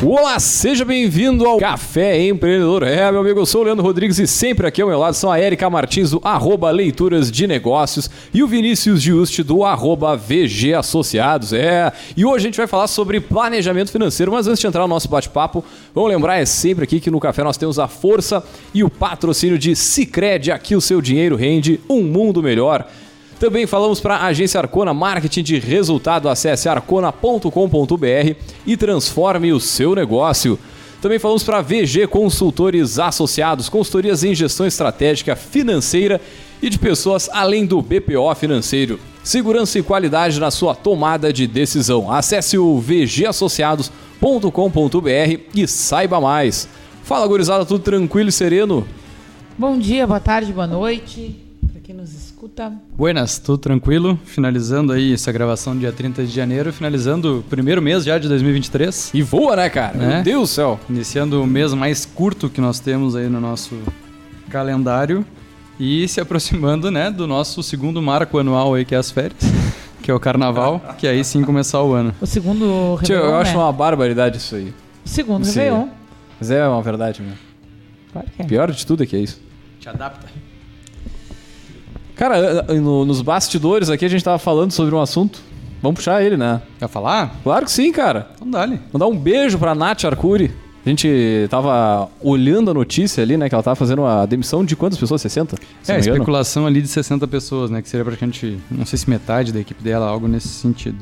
Olá, seja bem-vindo ao Café Empreendedor. É, meu amigo, eu sou o Leandro Rodrigues e sempre aqui ao meu lado são a Erika Martins do arroba Leituras de Negócios e o Vinícius Giusti do arroba VG Associados. É, e hoje a gente vai falar sobre planejamento financeiro, mas antes de entrar no nosso bate-papo, vamos lembrar é sempre aqui que no Café nós temos a força e o patrocínio de Cicred. Aqui o seu dinheiro rende um mundo melhor. Também falamos para a agência Arcona Marketing de Resultado. Acesse arcona.com.br e transforme o seu negócio. Também falamos para VG Consultores Associados, consultorias em gestão estratégica financeira e de pessoas além do BPO financeiro. Segurança e qualidade na sua tomada de decisão. Acesse o vgassociados.com.br e saiba mais. Fala, gurizada, tudo tranquilo e sereno? Bom dia, boa tarde, boa noite quem nos escuta. Buenas, tudo tranquilo? Finalizando aí essa gravação dia 30 de janeiro, finalizando o primeiro mês já de 2023. E voa, né, cara? Né? Meu Deus do céu. Iniciando o mês mais curto que nós temos aí no nosso calendário e se aproximando, né, do nosso segundo marco anual aí, que é as férias. Que é o carnaval, que aí sim começar o ano. O segundo Réveillon, Tio, eu acho né? uma barbaridade isso aí. O segundo Sim. Réveillon. Mas é uma verdade mesmo. Claro que é. Pior de tudo é que é isso. Te adapta. Cara, no, nos bastidores aqui a gente tava falando sobre um assunto. Vamos puxar ele, né? Quer falar? Claro que sim, cara. Então dá-lhe. Mandar um beijo pra Nath Arcuri. A gente tava olhando a notícia ali, né? Que ela tava fazendo a demissão de quantas pessoas? 60? É, a especulação ali de 60 pessoas, né? Que seria praticamente, não sei se metade da equipe dela, algo nesse sentido.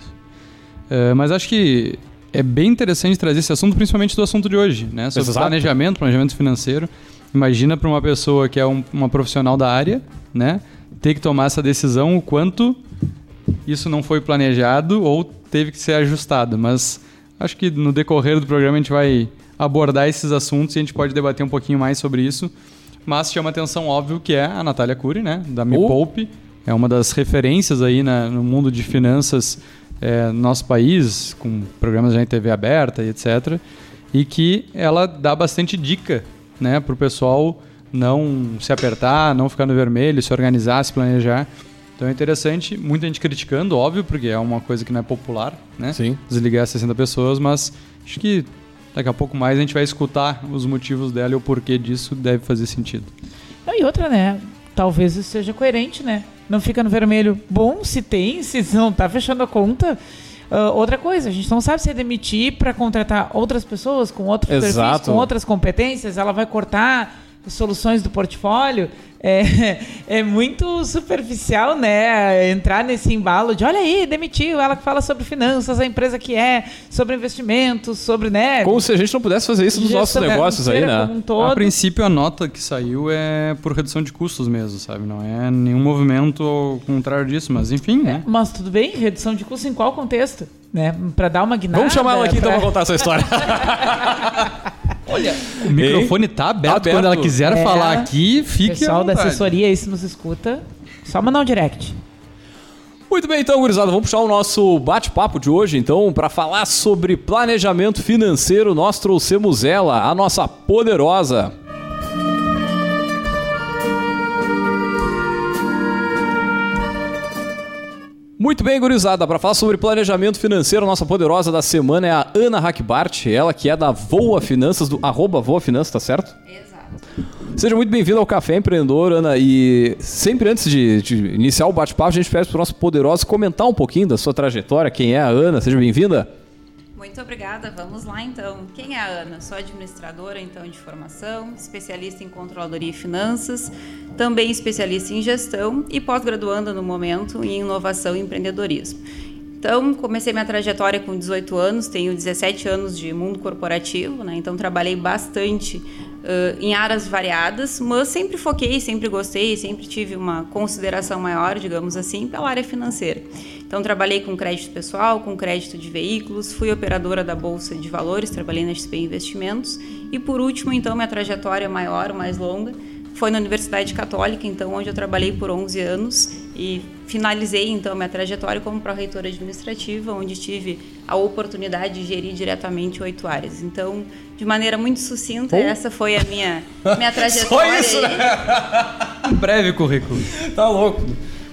Uh, mas acho que é bem interessante trazer esse assunto, principalmente do assunto de hoje, né? Sobre Exato. planejamento, planejamento financeiro. Imagina para uma pessoa que é um, uma profissional da área, né? Ter que tomar essa decisão o quanto isso não foi planejado ou teve que ser ajustado. Mas acho que no decorrer do programa a gente vai abordar esses assuntos e a gente pode debater um pouquinho mais sobre isso. Mas chama atenção, óbvio, que é a Natália Cury, né? Da Me oh. Poupe. É uma das referências aí na, no mundo de finanças é, no nosso país, com programas já em TV aberta e etc. E que ela dá bastante dica né, para o pessoal não se apertar, não ficar no vermelho, se organizar, se planejar. Então é interessante, muita gente criticando, óbvio, porque é uma coisa que não é popular, né? Sim. Desligar 60 pessoas, mas acho que daqui a pouco mais a gente vai escutar os motivos dela e o porquê disso deve fazer sentido. E outra, né? Talvez isso seja coerente, né? Não fica no vermelho. Bom, se tem, se não tá fechando a conta. Uh, outra coisa, a gente não sabe se é demitir para contratar outras pessoas com outros perfis, com outras competências, ela vai cortar soluções do portfólio, é, é muito superficial, né? Entrar nesse embalo de olha aí, demitiu, ela que fala sobre finanças, a empresa que é, sobre investimentos, sobre, né? Como se a gente não pudesse fazer isso nos nossos negócios aí, né? Um. A princípio, a nota que saiu é por redução de custos mesmo, sabe? Não é nenhum movimento ao contrário disso, mas enfim, né? É, mas tudo bem, redução de custos em qual contexto? Né? Para dar uma guinada. Vamos chamar ela aqui pra... então para contar essa história. Olha, o microfone tá aberto, aberto. quando ela quiser é, falar aqui, fique Pessoal da assessoria aí se nos escuta, só mandar um direct. Muito bem, então, gurizada, vamos puxar o nosso bate-papo de hoje, então, para falar sobre planejamento financeiro, nós trouxemos ela, a nossa poderosa Muito bem, gurizada. Para falar sobre planejamento financeiro, nossa poderosa da semana é a Ana Hackbart, ela que é da Voa Finanças, do arroba Voa Finanças, tá certo? Exato. Seja muito bem-vindo ao Café Empreendedor, Ana. E sempre antes de, de iniciar o bate-papo, a gente pede para o nosso poderoso comentar um pouquinho da sua trajetória. Quem é a Ana? Seja bem-vinda. Muito obrigada. Vamos lá então. Quem é a Ana? Sou administradora então de formação, especialista em controladoria e finanças, também especialista em gestão e pós-graduanda no momento em inovação e empreendedorismo. Então, comecei minha trajetória com 18 anos, tenho 17 anos de mundo corporativo, né? então trabalhei bastante uh, em áreas variadas, mas sempre foquei, sempre gostei, sempre tive uma consideração maior, digamos assim, pela área financeira. Então, trabalhei com crédito pessoal, com crédito de veículos, fui operadora da Bolsa de Valores, trabalhei na XP Investimentos e, por último, então, minha trajetória maior, mais longa, foi na Universidade Católica, então, onde eu trabalhei por 11 anos e finalizei, então, minha trajetória como pró-reitora administrativa, onde tive a oportunidade de gerir diretamente oito áreas. Então, de maneira muito sucinta, oh. essa foi a minha, minha trajetória. Só isso, né? um breve currículo. Tá louco.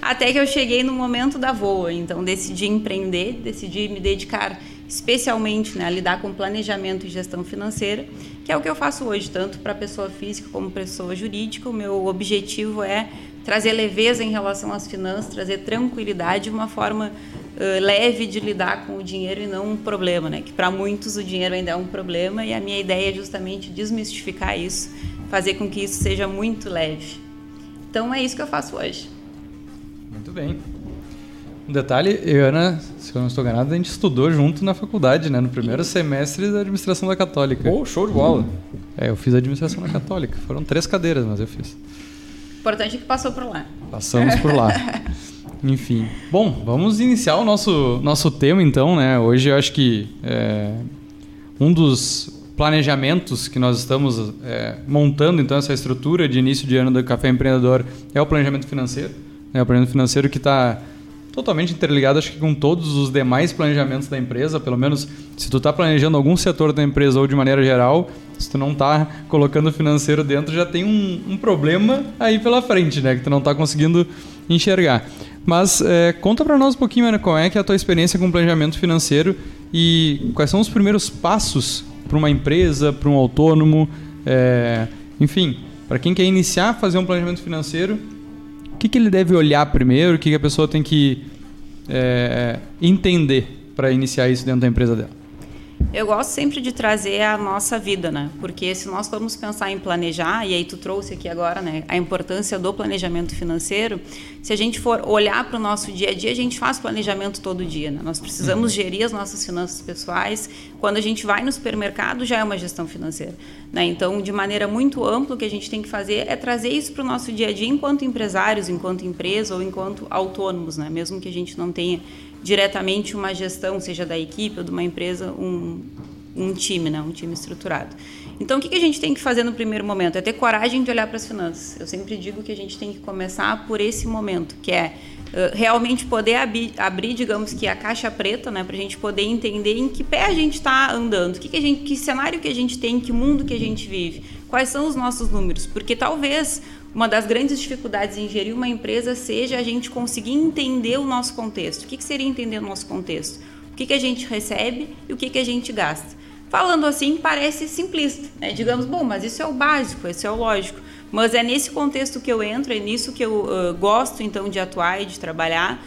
Até que eu cheguei no momento da voa, então decidi empreender, decidi me dedicar especialmente né, a lidar com planejamento e gestão financeira, que é o que eu faço hoje, tanto para pessoa física como pessoa jurídica. O meu objetivo é trazer leveza em relação às finanças, trazer tranquilidade, uma forma uh, leve de lidar com o dinheiro e não um problema, né? Que para muitos o dinheiro ainda é um problema e a minha ideia é justamente desmistificar isso, fazer com que isso seja muito leve. Então é isso que eu faço hoje. Bem. Um detalhe, eu Ana, se eu não estou enganado, a gente estudou junto na faculdade, né? No primeiro semestre da administração da Católica. Oh, show de bola. É, eu fiz administração da Católica. Foram três cadeiras, mas eu fiz. Importante é que passou por lá. Passamos por lá. Enfim. Bom, vamos iniciar o nosso, nosso tema então, né? Hoje eu acho que é, um dos planejamentos que nós estamos é, montando então essa estrutura de início de ano do Café Empreendedor é o planejamento financeiro. Né? O planejamento financeiro que está totalmente interligado acho que com todos os demais planejamentos da empresa, pelo menos se tu está planejando algum setor da empresa ou de maneira geral, se tu não está colocando financeiro dentro, já tem um, um, problema aí pela frente, né, que tu não está conseguindo enxergar. Mas é, conta para nós um pouquinho, Ana, qual é que é a tua experiência com planejamento financeiro e quais são os primeiros passos para uma empresa, para um autônomo, é, enfim, para quem quer iniciar a fazer um planejamento financeiro, que, que ele deve olhar primeiro, o que, que a pessoa tem que é, entender para iniciar isso dentro da empresa dela? Eu gosto sempre de trazer a nossa vida, né? Porque se nós formos pensar em planejar, e aí tu trouxe aqui agora, né, a importância do planejamento financeiro, se a gente for olhar para o nosso dia a dia, a gente faz planejamento todo dia, né? Nós precisamos uhum. gerir as nossas finanças pessoais. Quando a gente vai no supermercado, já é uma gestão financeira, né? Então, de maneira muito ampla, o que a gente tem que fazer é trazer isso para o nosso dia a dia enquanto empresários, enquanto empresa ou enquanto autônomos, né? Mesmo que a gente não tenha diretamente uma gestão, seja da equipe ou de uma empresa, um, um time, né? um time estruturado. Então, o que a gente tem que fazer no primeiro momento? É ter coragem de olhar para as finanças. Eu sempre digo que a gente tem que começar por esse momento, que é realmente poder abrir, digamos que a caixa preta, né, para a gente poder entender em que pé a gente está andando, que, que, gente, que cenário que a gente tem, que mundo que a gente vive, quais são os nossos números, porque talvez uma das grandes dificuldades em gerir uma empresa seja a gente conseguir entender o nosso contexto. O que, que seria entender o nosso contexto? O que, que a gente recebe e o que, que a gente gasta. Falando assim, parece simplista. Né? Digamos, bom, mas isso é o básico, isso é o lógico. Mas é nesse contexto que eu entro, é nisso que eu uh, gosto então de atuar e de trabalhar,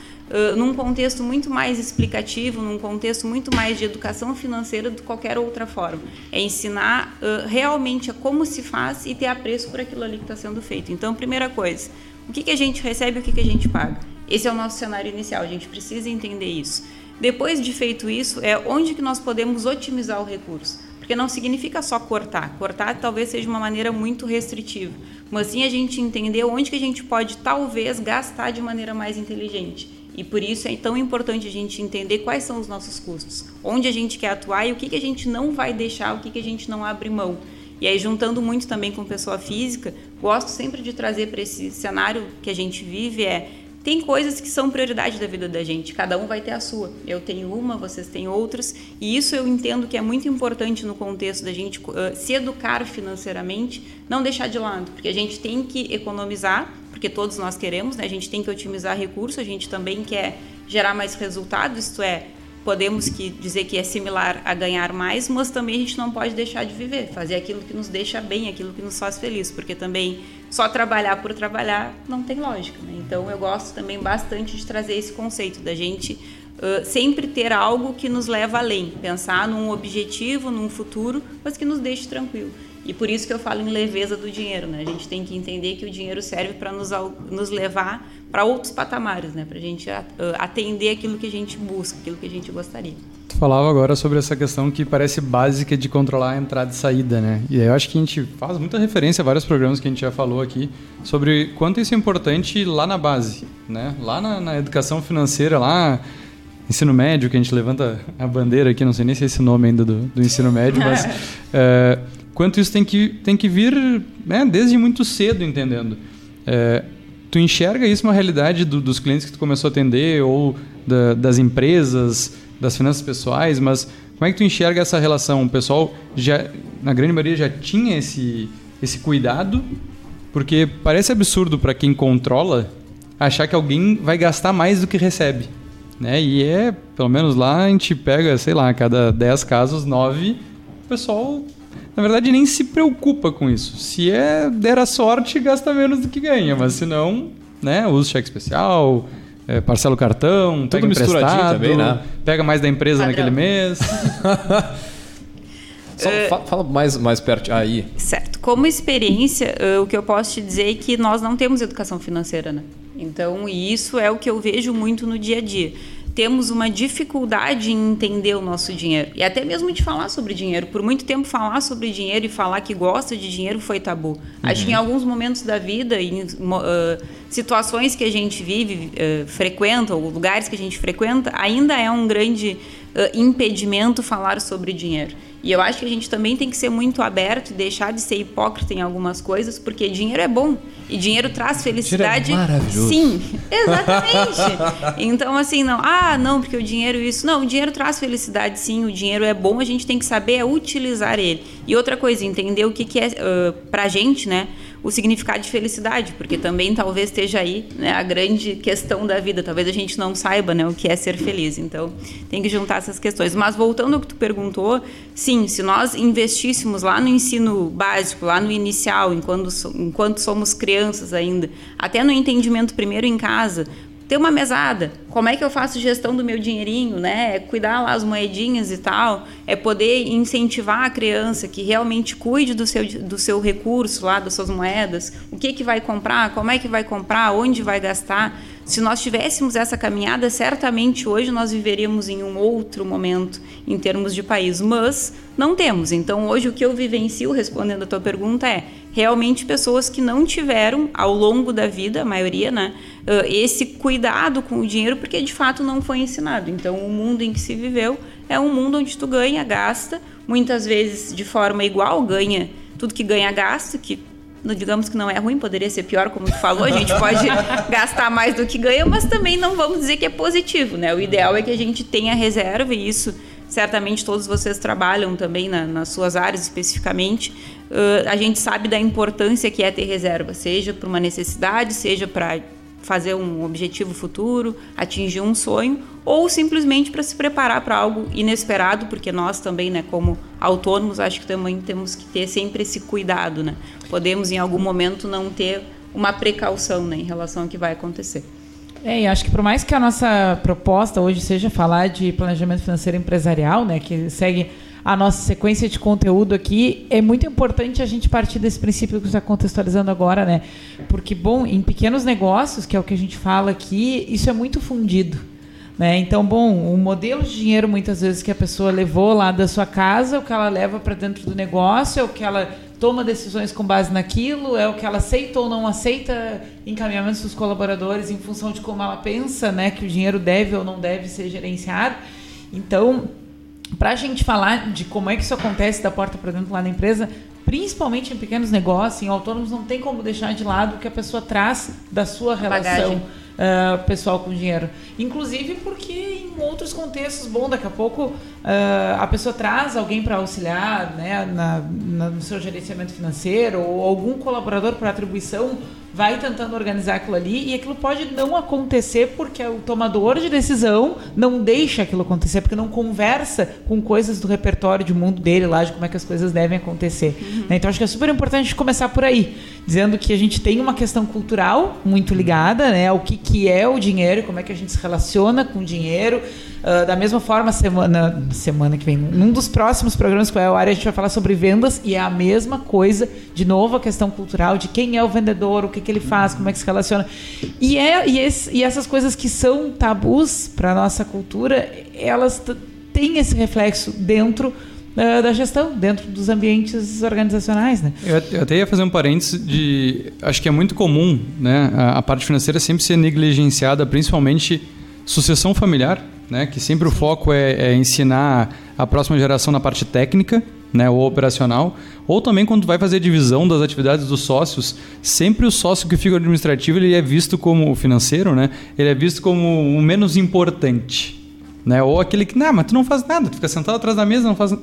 num contexto muito mais explicativo, num contexto muito mais de educação financeira do que qualquer outra forma. É ensinar uh, realmente como se faz e ter apreço por aquilo ali que está sendo feito. Então, primeira coisa, o que, que a gente recebe e o que, que a gente paga? Esse é o nosso cenário inicial, a gente precisa entender isso. Depois de feito isso, é onde que nós podemos otimizar o recurso. Porque não significa só cortar. Cortar talvez seja uma maneira muito restritiva. Mas sim a gente entender onde que a gente pode talvez gastar de maneira mais inteligente. E por isso é tão importante a gente entender quais são os nossos custos, onde a gente quer atuar e o que, que a gente não vai deixar, o que, que a gente não abre mão. E aí, juntando muito também com pessoa física, gosto sempre de trazer para esse cenário que a gente vive é tem coisas que são prioridade da vida da gente, cada um vai ter a sua. Eu tenho uma, vocês têm outras, e isso eu entendo que é muito importante no contexto da gente uh, se educar financeiramente, não deixar de lado, porque a gente tem que economizar, porque todos nós queremos, né? A gente tem que otimizar recursos, a gente também quer gerar mais resultados, isto é, podemos que dizer que é similar a ganhar mais, mas também a gente não pode deixar de viver, fazer aquilo que nos deixa bem, aquilo que nos faz feliz, porque também só trabalhar por trabalhar não tem lógica. Né? Então eu gosto também bastante de trazer esse conceito da gente uh, sempre ter algo que nos leva além, pensar num objetivo, num futuro, mas que nos deixe tranquilo. E por isso que eu falo em leveza do dinheiro, né? A gente tem que entender que o dinheiro serve para nos, nos levar para outros patamares, né? Para a gente atender aquilo que a gente busca, aquilo que a gente gostaria. Tu falava agora sobre essa questão que parece básica de controlar a entrada e saída, né? E eu acho que a gente faz muita referência a vários programas que a gente já falou aqui sobre quanto isso é importante lá na base, né? Lá na, na educação financeira, lá ensino médio, que a gente levanta a bandeira aqui, não sei nem se é esse nome ainda do, do ensino médio, mas é, quanto isso tem que, tem que vir né, desde muito cedo, entendendo. É, tu enxerga isso uma realidade do, dos clientes que tu começou a atender ou da, das empresas, das finanças pessoais, mas como é que tu enxerga essa relação? O pessoal já, na grande maioria, já tinha esse, esse cuidado, porque parece absurdo para quem controla achar que alguém vai gastar mais do que recebe. Né? E é, pelo menos lá, a gente pega, sei lá, cada 10 casos, 9, o pessoal, na verdade, nem se preocupa com isso. Se é der a sorte, gasta menos do que ganha, mas se não, né, usa cheque especial, é, parcela o cartão, Tudo pega emprestado, também, né? pega mais da empresa Padrão. naquele mês. Só, uh, fala mais, mais perto. Aí. Certo. Como experiência, uh, o que eu posso te dizer é que nós não temos educação financeira, né? Então, isso é o que eu vejo muito no dia a dia. Temos uma dificuldade em entender o nosso dinheiro e até mesmo de falar sobre dinheiro. Por muito tempo, falar sobre dinheiro e falar que gosta de dinheiro foi tabu. Uhum. Acho que em alguns momentos da vida, em uh, situações que a gente vive, uh, frequenta, ou lugares que a gente frequenta, ainda é um grande uh, impedimento falar sobre dinheiro. E eu acho que a gente também tem que ser muito aberto e deixar de ser hipócrita em algumas coisas, porque dinheiro é bom e dinheiro traz felicidade. Dinheiro é maravilhoso. Sim, exatamente. então, assim, não, ah, não, porque o dinheiro isso. Não, o dinheiro traz felicidade, sim, o dinheiro é bom, a gente tem que saber utilizar ele. E outra coisa, entender o que, que é uh, pra gente, né? O significado de felicidade, porque também talvez esteja aí né, a grande questão da vida. Talvez a gente não saiba né, o que é ser feliz. Então, tem que juntar essas questões. Mas voltando ao que tu perguntou, sim, se nós investíssemos lá no ensino básico, lá no inicial, enquanto, enquanto somos crianças ainda, até no entendimento primeiro em casa, ter uma mesada. Como é que eu faço gestão do meu dinheirinho, né? É cuidar lá as moedinhas e tal. É poder incentivar a criança que realmente cuide do seu, do seu recurso lá, das suas moedas. O que, que vai comprar, como é que vai comprar, onde vai gastar. Se nós tivéssemos essa caminhada, certamente hoje nós viveríamos em um outro momento em termos de país, mas não temos. Então, hoje o que eu vivencio, respondendo a tua pergunta, é realmente pessoas que não tiveram ao longo da vida, a maioria, né, esse cuidado com o dinheiro, porque de fato não foi ensinado. Então, o mundo em que se viveu é um mundo onde tu ganha, gasta, muitas vezes de forma igual, ganha tudo que ganha, gasta, que digamos que não é ruim, poderia ser pior, como tu falou, a gente pode gastar mais do que ganha, mas também não vamos dizer que é positivo, né? O ideal é que a gente tenha reserva e isso certamente todos vocês trabalham também na, nas suas áreas especificamente. Uh, a gente sabe da importância que é ter reserva, seja para uma necessidade, seja para fazer um objetivo futuro, atingir um sonho, ou simplesmente para se preparar para algo inesperado, porque nós também, né, como autônomos, acho que também temos que ter sempre esse cuidado, né? Podemos em algum momento não ter uma precaução, né, em relação ao que vai acontecer. É, e acho que por mais que a nossa proposta hoje seja falar de planejamento financeiro empresarial, né, que segue a nossa sequência de conteúdo aqui, é muito importante a gente partir desse princípio que está contextualizando agora, né? Porque, bom, em pequenos negócios, que é o que a gente fala aqui, isso é muito fundido. Né? Então, bom, o modelo de dinheiro muitas vezes que a pessoa levou lá da sua casa, o que ela leva para dentro do negócio, é o que ela toma decisões com base naquilo, é o que ela aceita ou não aceita encaminhamentos dos colaboradores em função de como ela pensa né, que o dinheiro deve ou não deve ser gerenciado. Então, para a gente falar de como é que isso acontece da porta para dentro lá na empresa, principalmente em pequenos negócios, em autônomos, não tem como deixar de lado o que a pessoa traz da sua relação uh, pessoal com dinheiro. Inclusive porque em outros contextos, bom, daqui a pouco uh, a pessoa traz alguém para auxiliar né, na, na, no seu gerenciamento financeiro ou algum colaborador por atribuição vai tentando organizar aquilo ali e aquilo pode não acontecer porque o tomador de decisão não deixa aquilo acontecer, porque não conversa com coisas do repertório de mundo dele lá, de como é que as coisas devem acontecer. Uhum. Né? Então acho que é super importante começar por aí, dizendo que a gente tem uma questão cultural muito ligada né, ao que, que é o dinheiro, como é que a gente se relaciona com o dinheiro. Uh, da mesma forma, semana, semana que vem, num dos próximos programas com a área, a gente vai falar sobre vendas e é a mesma coisa, de novo, a questão cultural de quem é o vendedor, o que, que ele faz, como é que se relaciona. E, é, e, esse, e essas coisas que são tabus para a nossa cultura, elas têm esse reflexo dentro uh, da gestão, dentro dos ambientes organizacionais. Né? Eu, eu até ia fazer um parênteses de. Acho que é muito comum né, a, a parte financeira sempre ser negligenciada, principalmente sucessão familiar né? Que sempre o foco é, é ensinar a próxima geração na parte técnica, né, ou operacional, ou também quando vai fazer a divisão das atividades dos sócios, sempre o sócio que fica administrativo ele é visto como financeiro, né? Ele é visto como o menos importante, né? Ou aquele que, não, mas tu não faz nada, tu fica sentado atrás da mesa, não faz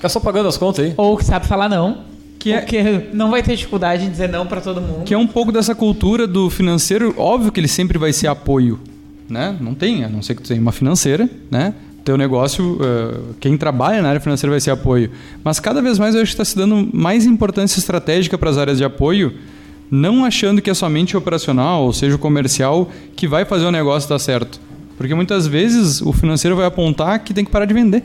Fica só pagando as contas aí. Ou que sabe falar não. Que é, porque não vai ter dificuldade em dizer não para todo mundo. Que é um pouco dessa cultura do financeiro, óbvio que ele sempre vai ser apoio, né? Não tem, a não ser que tu tenha uma financeira, né? Teu negócio, uh, quem trabalha na área financeira vai ser apoio. Mas cada vez mais eu acho que está se dando mais importância estratégica para as áreas de apoio, não achando que é somente operacional, ou seja, o comercial, que vai fazer o negócio dar certo. Porque muitas vezes o financeiro vai apontar que tem que parar de vender.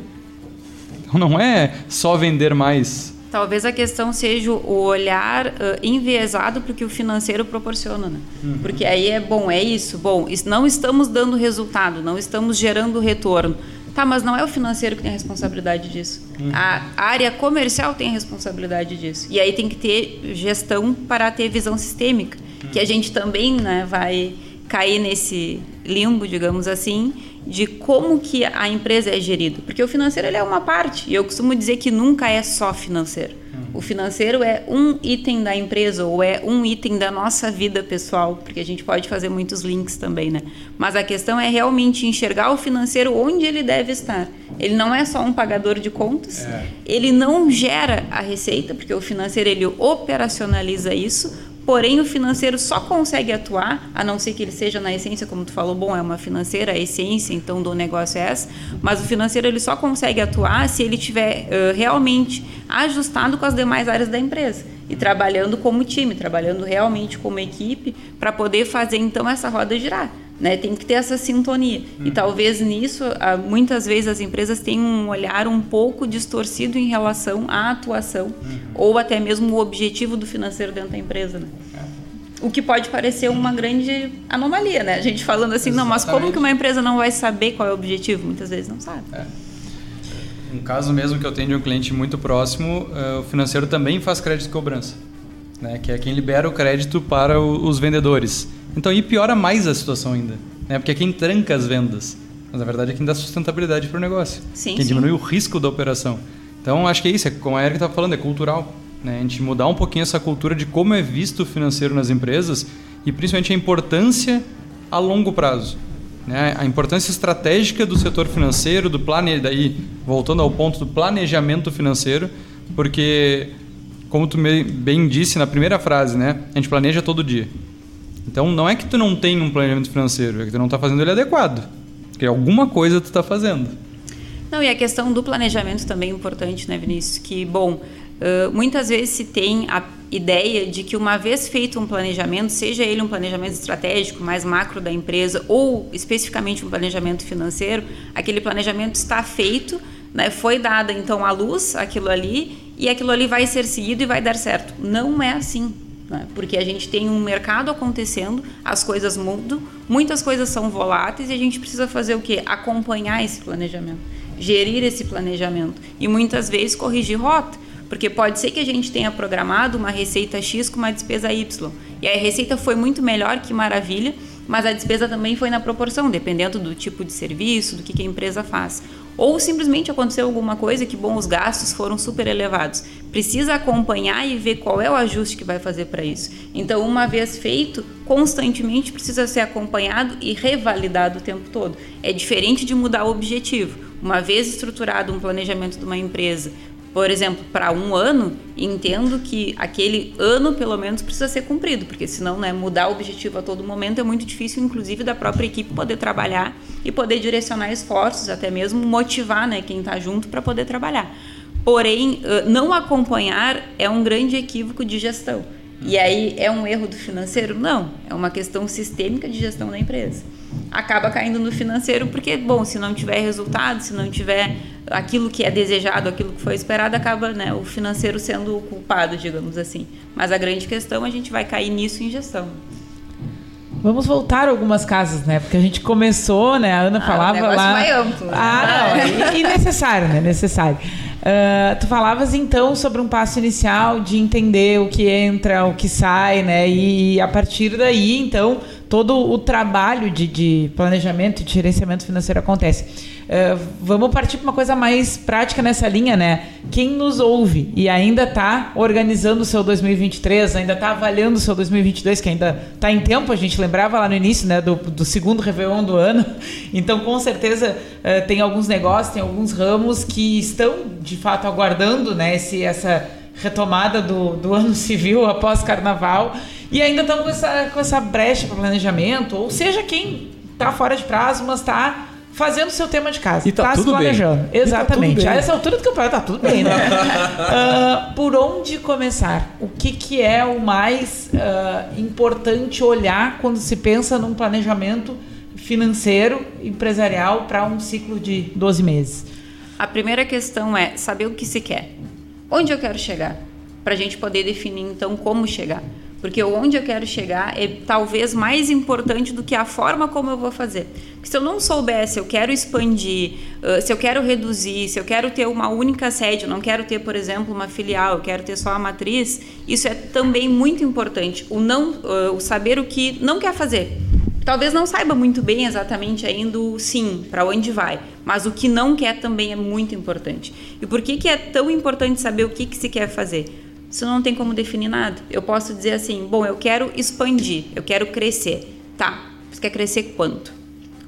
Então não é só vender mais, Talvez a questão seja o olhar uh, enviesado para o que o financeiro proporciona. Né? Uhum. Porque aí é bom, é isso, bom, não estamos dando resultado, não estamos gerando retorno. Tá, mas não é o financeiro que tem a responsabilidade disso. Uhum. A área comercial tem a responsabilidade disso. E aí tem que ter gestão para ter visão sistêmica, uhum. que a gente também né, vai cair nesse limbo, digamos assim, de como que a empresa é gerida. Porque o financeiro ele é uma parte, e eu costumo dizer que nunca é só financeiro. Uhum. O financeiro é um item da empresa ou é um item da nossa vida pessoal, porque a gente pode fazer muitos links também, né? Mas a questão é realmente enxergar o financeiro onde ele deve estar. Ele não é só um pagador de contas, é. ele não gera a receita, porque o financeiro ele operacionaliza isso, Porém, o financeiro só consegue atuar, a não ser que ele seja na essência, como tu falou, bom, é uma financeira, a essência então do negócio é essa, mas o financeiro ele só consegue atuar se ele tiver uh, realmente ajustado com as demais áreas da empresa e trabalhando como time, trabalhando realmente como equipe para poder fazer então essa roda girar. Né? Tem que ter essa sintonia. Uhum. E talvez nisso, muitas vezes as empresas têm um olhar um pouco distorcido em relação à atuação uhum. ou até mesmo o objetivo do financeiro dentro da empresa. Né? O que pode parecer uma grande anomalia, né? A gente falando assim, Exatamente. não, mas como que uma empresa não vai saber qual é o objetivo? Muitas vezes não sabe. É. Um caso mesmo que eu tenho de um cliente muito próximo, uh, o financeiro também faz crédito de cobrança, né? que é quem libera o crédito para o, os vendedores. Então, e piora mais a situação ainda, né? Porque é quem tranca as vendas. Mas a verdade é quem dá sustentabilidade para o negócio. Sim, quem sim. diminui o risco da operação. Então, acho que é isso. É como a Erika estava falando, é cultural. Né? A gente mudar um pouquinho essa cultura de como é visto o financeiro nas empresas e principalmente a importância a longo prazo. Né? A importância estratégica do setor financeiro, do plane... daí voltando ao ponto do planejamento financeiro, porque como tu bem disse na primeira frase, né? A gente planeja todo dia. Então não é que tu não tem um planejamento financeiro, é que tu não está fazendo ele adequado. Porque alguma coisa tu está fazendo. Não, e a questão do planejamento também é importante, né, Vinícius? Que, bom, uh, muitas vezes se tem a ideia de que uma vez feito um planejamento, seja ele um planejamento estratégico mais macro da empresa ou especificamente um planejamento financeiro, aquele planejamento está feito, né, foi dada então a luz aquilo ali e aquilo ali vai ser seguido e vai dar certo. Não é assim. Né? Porque a gente tem um mercado acontecendo, as coisas mudam, muitas coisas são voláteis e a gente precisa fazer o quê? Acompanhar esse planejamento, gerir esse planejamento e muitas vezes corrigir rota. Porque pode ser que a gente tenha programado uma receita X com uma despesa Y. E a receita foi muito melhor, que maravilha, mas a despesa também foi na proporção, dependendo do tipo de serviço, do que, que a empresa faz. Ou simplesmente aconteceu alguma coisa que, bom, os gastos foram super elevados. Precisa acompanhar e ver qual é o ajuste que vai fazer para isso. Então, uma vez feito, constantemente precisa ser acompanhado e revalidado o tempo todo. É diferente de mudar o objetivo. Uma vez estruturado um planejamento de uma empresa, por exemplo, para um ano, entendo que aquele ano, pelo menos, precisa ser cumprido, porque senão né, mudar o objetivo a todo momento é muito difícil, inclusive da própria equipe poder trabalhar e poder direcionar esforços, até mesmo motivar né, quem está junto para poder trabalhar. Porém, não acompanhar é um grande equívoco de gestão. E aí é um erro do financeiro? Não, é uma questão sistêmica de gestão da empresa. Acaba caindo no financeiro porque, bom, se não tiver resultado, se não tiver aquilo que é desejado, aquilo que foi esperado, acaba né, o financeiro sendo o culpado, digamos assim. Mas a grande questão, a gente vai cair nisso em gestão. Vamos voltar algumas casas, né? Porque a gente começou, né? A Ana ah, falava o lá. Vai amplo, né? Ah, não. E, e necessário, né? Necessário. Uh, tu falavas então sobre um passo inicial de entender o que entra, o que sai, né? E a partir daí, então, todo o trabalho de, de planejamento e de gerenciamento financeiro acontece. Uh, vamos partir para uma coisa mais prática nessa linha, né? Quem nos ouve e ainda está organizando o seu 2023, ainda está avaliando o seu 2022, que ainda está em tempo, a gente lembrava lá no início, né, do, do segundo Réveillon do ano. Então, com certeza, uh, tem alguns negócios, tem alguns ramos que estão, de fato, aguardando né, esse, essa retomada do, do ano civil após carnaval e ainda estão com essa, com essa brecha para planejamento, ou seja, quem tá fora de prazo, mas tá fazendo seu tema de casa. E tá se tudo bem. planejando. Tá Exatamente. tudo bem. A essa altura do campeonato tá tudo bem, né? Ah, por onde começar? O que, que é o mais ah, importante olhar quando se pensa num planejamento financeiro, empresarial para um ciclo de 12 meses? A primeira questão é saber o que se quer. Onde eu quero chegar? Para a gente poder definir, então, como chegar. Porque onde eu quero chegar é talvez mais importante do que a forma como eu vou fazer. Porque se eu não souber se eu quero expandir, se eu quero reduzir, se eu quero ter uma única sede, eu não quero ter, por exemplo, uma filial, eu quero ter só a matriz, isso é também muito importante. O, não, o saber o que não quer fazer. Talvez não saiba muito bem exatamente ainda o sim, para onde vai, mas o que não quer também é muito importante. E por que, que é tão importante saber o que, que se quer fazer? Isso não tem como definir nada. Eu posso dizer assim, bom, eu quero expandir, eu quero crescer. Tá, você quer crescer quanto?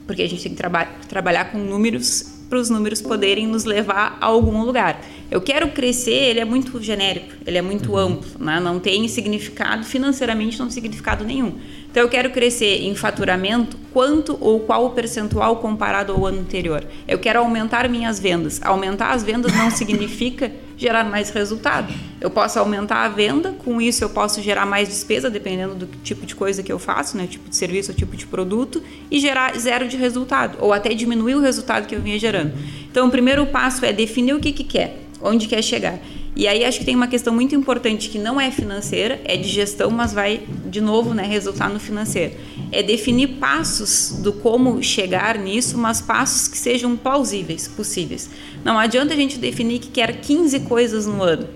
Porque a gente tem que traba trabalhar com números para os números poderem nos levar a algum lugar. Eu quero crescer, ele é muito genérico, ele é muito amplo, né? não tem significado, financeiramente não tem significado nenhum. Então eu quero crescer em faturamento, quanto ou qual o percentual comparado ao ano anterior? Eu quero aumentar minhas vendas. Aumentar as vendas não significa gerar mais resultado. Eu posso aumentar a venda, com isso eu posso gerar mais despesa, dependendo do tipo de coisa que eu faço, né? tipo de serviço tipo de produto, e gerar zero de resultado, ou até diminuir o resultado que eu vinha gerando. Então o primeiro passo é definir o que, que quer, onde quer chegar. E aí acho que tem uma questão muito importante que não é financeira, é de gestão, mas vai de novo, né, resultar no financeiro. É definir passos do como chegar nisso, mas passos que sejam plausíveis, possíveis. Não adianta a gente definir que quer 15 coisas no ano.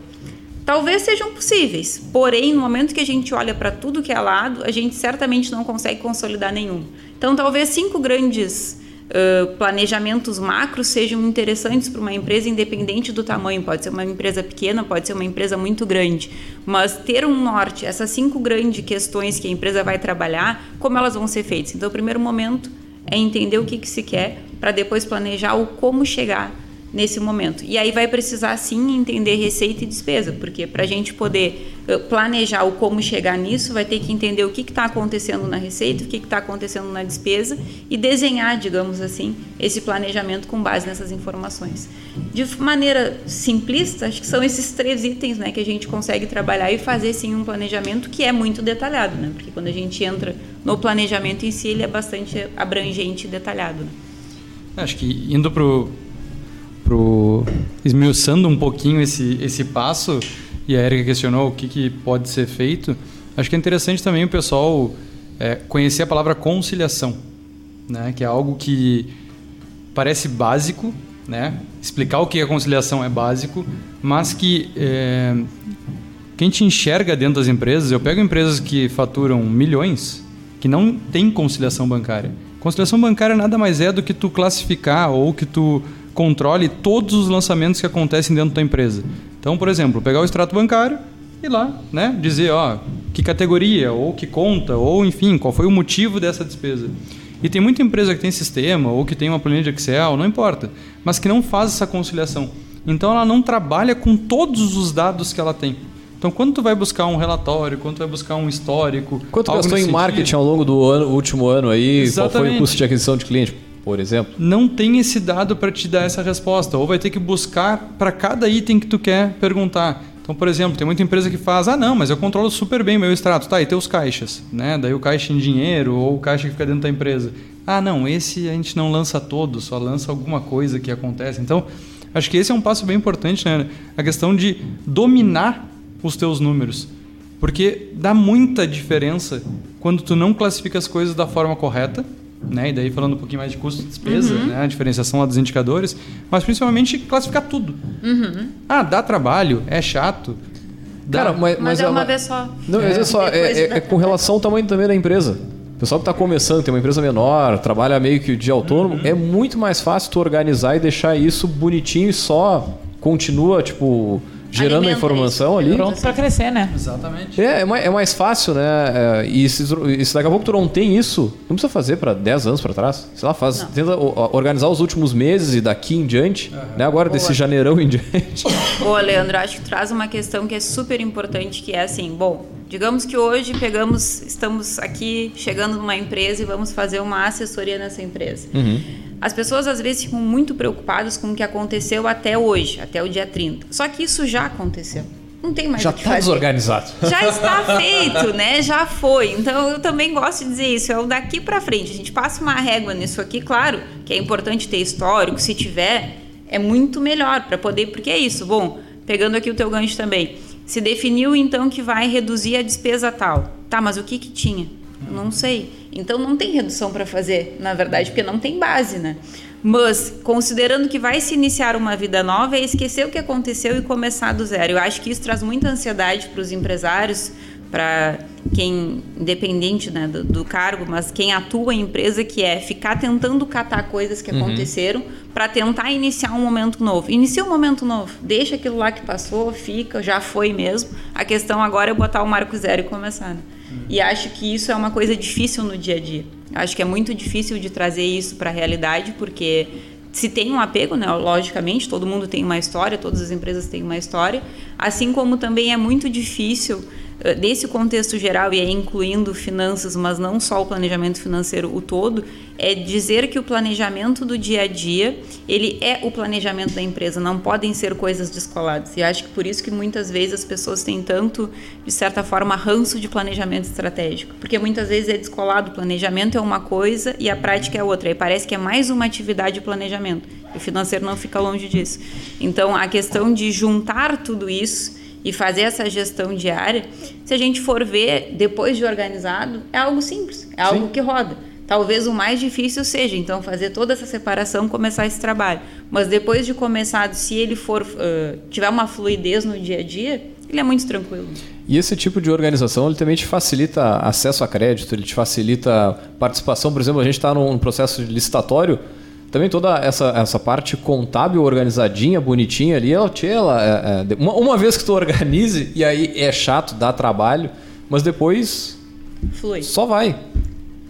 Talvez sejam possíveis, porém, no momento que a gente olha para tudo que é lado, a gente certamente não consegue consolidar nenhum. Então, talvez cinco grandes uh, planejamentos macros sejam interessantes para uma empresa, independente do tamanho. Pode ser uma empresa pequena, pode ser uma empresa muito grande. Mas ter um norte, essas cinco grandes questões que a empresa vai trabalhar, como elas vão ser feitas. Então, o primeiro momento é entender o que, que se quer, para depois planejar o como chegar nesse momento. E aí vai precisar sim entender receita e despesa, porque para a gente poder uh, planejar o como chegar nisso, vai ter que entender o que está acontecendo na receita, o que está acontecendo na despesa e desenhar, digamos assim, esse planejamento com base nessas informações. De maneira simplista, acho que são esses três itens né, que a gente consegue trabalhar e fazer sim um planejamento que é muito detalhado, né? porque quando a gente entra no planejamento em si, ele é bastante abrangente e detalhado. Né? Acho que indo para pro esmiuçando um pouquinho esse esse passo e a Erika questionou o que, que pode ser feito. Acho que é interessante também o pessoal é, conhecer a palavra conciliação, né? Que é algo que parece básico, né? Explicar o que é conciliação é básico, mas que é, quem te enxerga dentro das empresas, eu pego empresas que faturam milhões, que não tem conciliação bancária. Conciliação bancária nada mais é do que tu classificar ou que tu controle todos os lançamentos que acontecem dentro da empresa. Então, por exemplo, pegar o extrato bancário e lá, né, dizer, ó, que categoria ou que conta ou enfim, qual foi o motivo dessa despesa. E tem muita empresa que tem sistema ou que tem uma planilha de Excel, não importa, mas que não faz essa conciliação. Então ela não trabalha com todos os dados que ela tem. Então, quando tu vai buscar um relatório, quando tu vai buscar um histórico, Quanto gastou em marketing ao longo do ano- último ano aí? Qual foi o Exatamente. custo de aquisição de cliente, por exemplo? não tem esse dado para te dar essa resposta. Ou vai ter que buscar para cada item que tu quer perguntar. Então, por exemplo, tem muita empresa que faz, ah, não, mas eu controlo super bem meu extrato. Tá, e tem os caixas, né? Daí o caixa em dinheiro ou o caixa que fica dentro da empresa. Ah, não, esse a gente não lança todo, só lança alguma coisa que acontece. Então, acho que esse é um passo bem importante, né? A questão de dominar os teus números. Porque dá muita diferença quando tu não classifica as coisas da forma correta, né? E daí falando um pouquinho mais de custo e despesa, né? A diferenciação lá dos indicadores, mas principalmente classificar tudo. Ah, dá trabalho, é chato. Dá. Cara, mas, Mas, é uma vez só. Não, mas é só, é, é- é com relação ao tamanho também da empresa. O pessoal que está começando, tem uma empresa menor, trabalha meio que de autônomo, é muito mais fácil tu organizar e deixar isso bonitinho e só continua, tipo, gerando a informação isso. ali. Pronto para crescer, né? Exatamente. É, é mais, é mais fácil, né? É, e se, e se daqui a pouco tu não tem isso, não precisa fazer para 10 anos para trás. Sei lá, faz, Não. tenta organizar os últimos meses e daqui em diante, né? Agora desse Boa. janeirão em diante. Ô, Leandro, acho que traz uma questão que é super importante, que é assim, bom, Digamos que hoje pegamos, estamos aqui chegando numa empresa e vamos fazer uma assessoria nessa empresa. Uhum. As pessoas às vezes ficam muito preocupadas com o que aconteceu até hoje, até o dia 30. Só que isso já aconteceu. Não tem mais Já está desorganizado. Já está feito, né? Já foi. Então eu também gosto de dizer isso. É o daqui para frente. A gente passa uma régua nisso aqui, claro, que é importante ter histórico. Se tiver, é muito melhor para poder. Porque é isso. Bom, pegando aqui o teu gancho também. Se definiu então que vai reduzir a despesa tal. Tá, mas o que que tinha? Não sei. Então não tem redução para fazer, na verdade, porque não tem base, né? Mas, considerando que vai se iniciar uma vida nova, é esquecer o que aconteceu e começar do zero. Eu acho que isso traz muita ansiedade para os empresários, para quem, independente né, do, do, cargo, mas quem atua em empresa, que é ficar tentando catar coisas que uhum. aconteceram para tentar iniciar um momento novo. Inicia um momento novo, deixa aquilo lá que passou, fica, já foi mesmo. A questão agora é botar o marco zero e começar. Né? Uhum. E acho que isso é uma coisa difícil no dia a dia. Acho que é muito difícil de trazer isso para a realidade, porque se tem um apego, né? Logicamente, todo mundo tem uma história, todas as empresas têm uma história, assim como também é muito difícil desse contexto geral, e aí incluindo finanças, mas não só o planejamento financeiro, o todo, é dizer que o planejamento do dia a dia, ele é o planejamento da empresa, não podem ser coisas descoladas. E acho que por isso que muitas vezes as pessoas têm tanto, de certa forma, ranço de planejamento estratégico, porque muitas vezes é descolado, o planejamento é uma coisa e a prática é outra, e parece que é mais uma atividade de planejamento. O financeiro não fica longe disso. Então, a questão de juntar tudo isso e fazer essa gestão diária, se a gente for ver depois de organizado, é algo simples, é algo Sim. que roda. Talvez o mais difícil seja, então, fazer toda essa separação, começar esse trabalho. Mas depois de começado, se ele for uh, tiver uma fluidez no dia a dia, ele é muito tranquilo. E esse tipo de organização ele também te facilita acesso a crédito, ele te facilita participação. Por exemplo, a gente está num processo licitatório também toda essa, essa parte contábil organizadinha, bonitinha ali, ela, ela é, é, uma, uma vez que tu organize, e aí é chato, dá trabalho, mas depois Flui. só vai.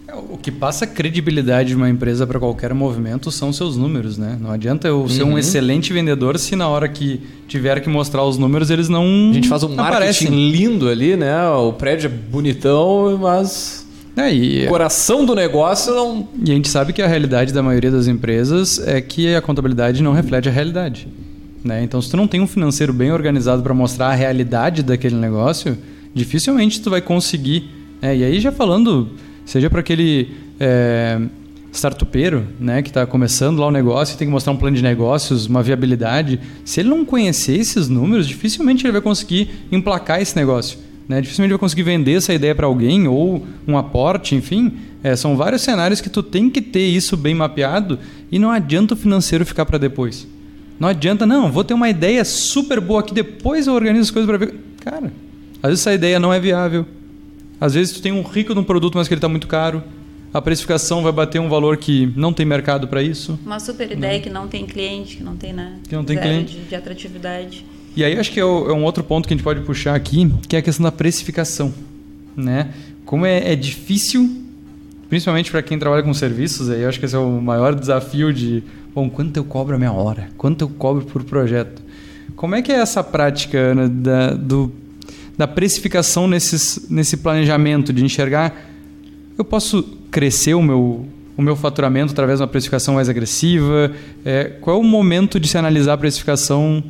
É, o que passa credibilidade de uma empresa para qualquer movimento são seus números, né? Não adianta eu ser uhum. um excelente vendedor se na hora que tiver que mostrar os números eles não A gente faz um marketing aparecem. lindo ali, né? O prédio é bonitão, mas é, e... O coração do negócio não. E a gente sabe que a realidade da maioria das empresas é que a contabilidade não reflete a realidade. Né? Então, se tu não tem um financeiro bem organizado para mostrar a realidade daquele negócio, dificilmente tu vai conseguir. Né? E aí, já falando, seja para aquele é, startupeiro né, que está começando lá o negócio e tem que mostrar um plano de negócios, uma viabilidade, se ele não conhecer esses números, dificilmente ele vai conseguir emplacar esse negócio. Né? Dificilmente vai conseguir vender essa ideia para alguém ou um aporte, enfim. É, são vários cenários que tu tem que ter isso bem mapeado e não adianta o financeiro ficar para depois. Não adianta, não, vou ter uma ideia super boa aqui, depois eu organizo as coisas para ver. Cara, às vezes essa ideia não é viável. Às vezes tu tem um rico de um produto, mas que ele está muito caro. A precificação vai bater um valor que não tem mercado para isso. Uma super né? ideia né? que não tem cliente, que não tem nada. Que não tem cliente. De, de atratividade. E aí acho que é, é, um outro ponto que a gente pode puxar aqui, que é a questão da precificação. Né? Como é, é difícil, principalmente para quem trabalha com serviços, aí eu acho que esse é o maior desafio de, bom, quanto eu cobro a minha hora? Quanto eu cobro por projeto? Como é que é essa prática da, do, da precificação nesses, nesse planejamento, de enxergar, eu posso crescer o meu, o meu faturamento através de uma precificação mais agressiva? É, qual é o momento de se analisar a precificação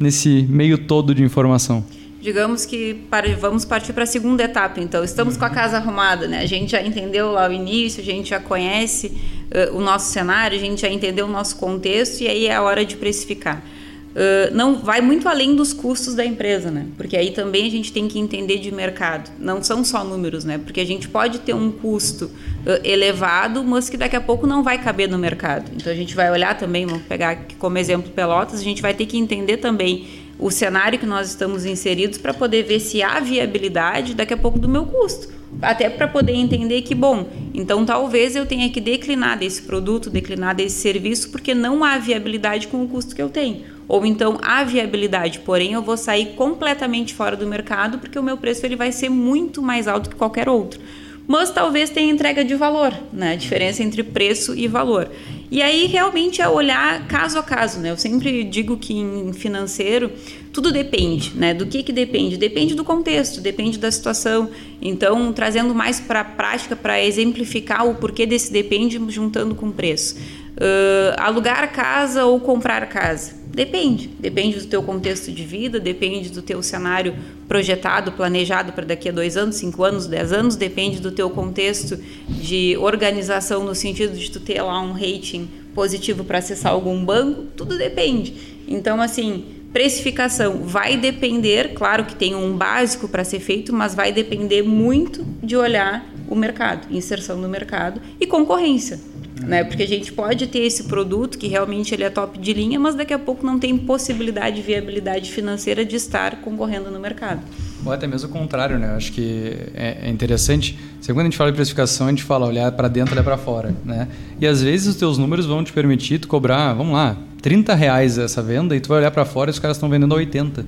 nesse meio todo de informação? Digamos que para, vamos partir para a segunda etapa, então. Estamos com a casa arrumada, né? A gente já entendeu lá o início, a gente já conhece uh, o nosso cenário, a gente já entendeu o nosso contexto e aí é a hora de precificar. Uh, não vai muito além dos custos da empresa, né? Porque aí também a gente tem que entender de mercado. Não são só números, né? Porque a gente pode ter um custo uh, elevado, mas que daqui a pouco não vai caber no mercado. Então a gente vai olhar também, vamos pegar aqui como exemplo Pelotas, a gente vai ter que entender também o cenário que nós estamos inseridos para poder ver se há viabilidade daqui a pouco do meu custo. Até para poder entender que, bom, então talvez eu tenha que declinar desse produto, declinar desse serviço, porque não há viabilidade com o custo que eu tenho ou então a viabilidade, porém eu vou sair completamente fora do mercado porque o meu preço ele vai ser muito mais alto que qualquer outro. Mas talvez tenha entrega de valor, né? A diferença entre preço e valor. E aí realmente é olhar caso a caso, né? Eu sempre digo que em financeiro tudo depende, né? Do que que depende? Depende do contexto, depende da situação. Então, trazendo mais para a prática para exemplificar o porquê desse depende, juntando com preço. Uh, alugar casa ou comprar casa? Depende. Depende do teu contexto de vida, depende do teu cenário projetado, planejado para daqui a dois anos, cinco anos, dez anos, depende do teu contexto de organização no sentido de tu ter lá um rating positivo para acessar algum banco, tudo depende. Então, assim, precificação vai depender, claro que tem um básico para ser feito, mas vai depender muito de olhar o mercado, inserção no mercado e concorrência né? Porque a gente pode ter esse produto que realmente ele é top de linha, mas daqui a pouco não tem possibilidade, viabilidade financeira de estar concorrendo no mercado. Ou até mesmo o contrário, né? Eu acho que é, é interessante. Quando a gente fala de precificação, a gente fala olhar para dentro, olhar para fora, né? E às vezes os teus números vão te permitir tu cobrar, vamos lá, 30 reais essa venda e tu vai olhar para fora e os caras estão vendendo a 80.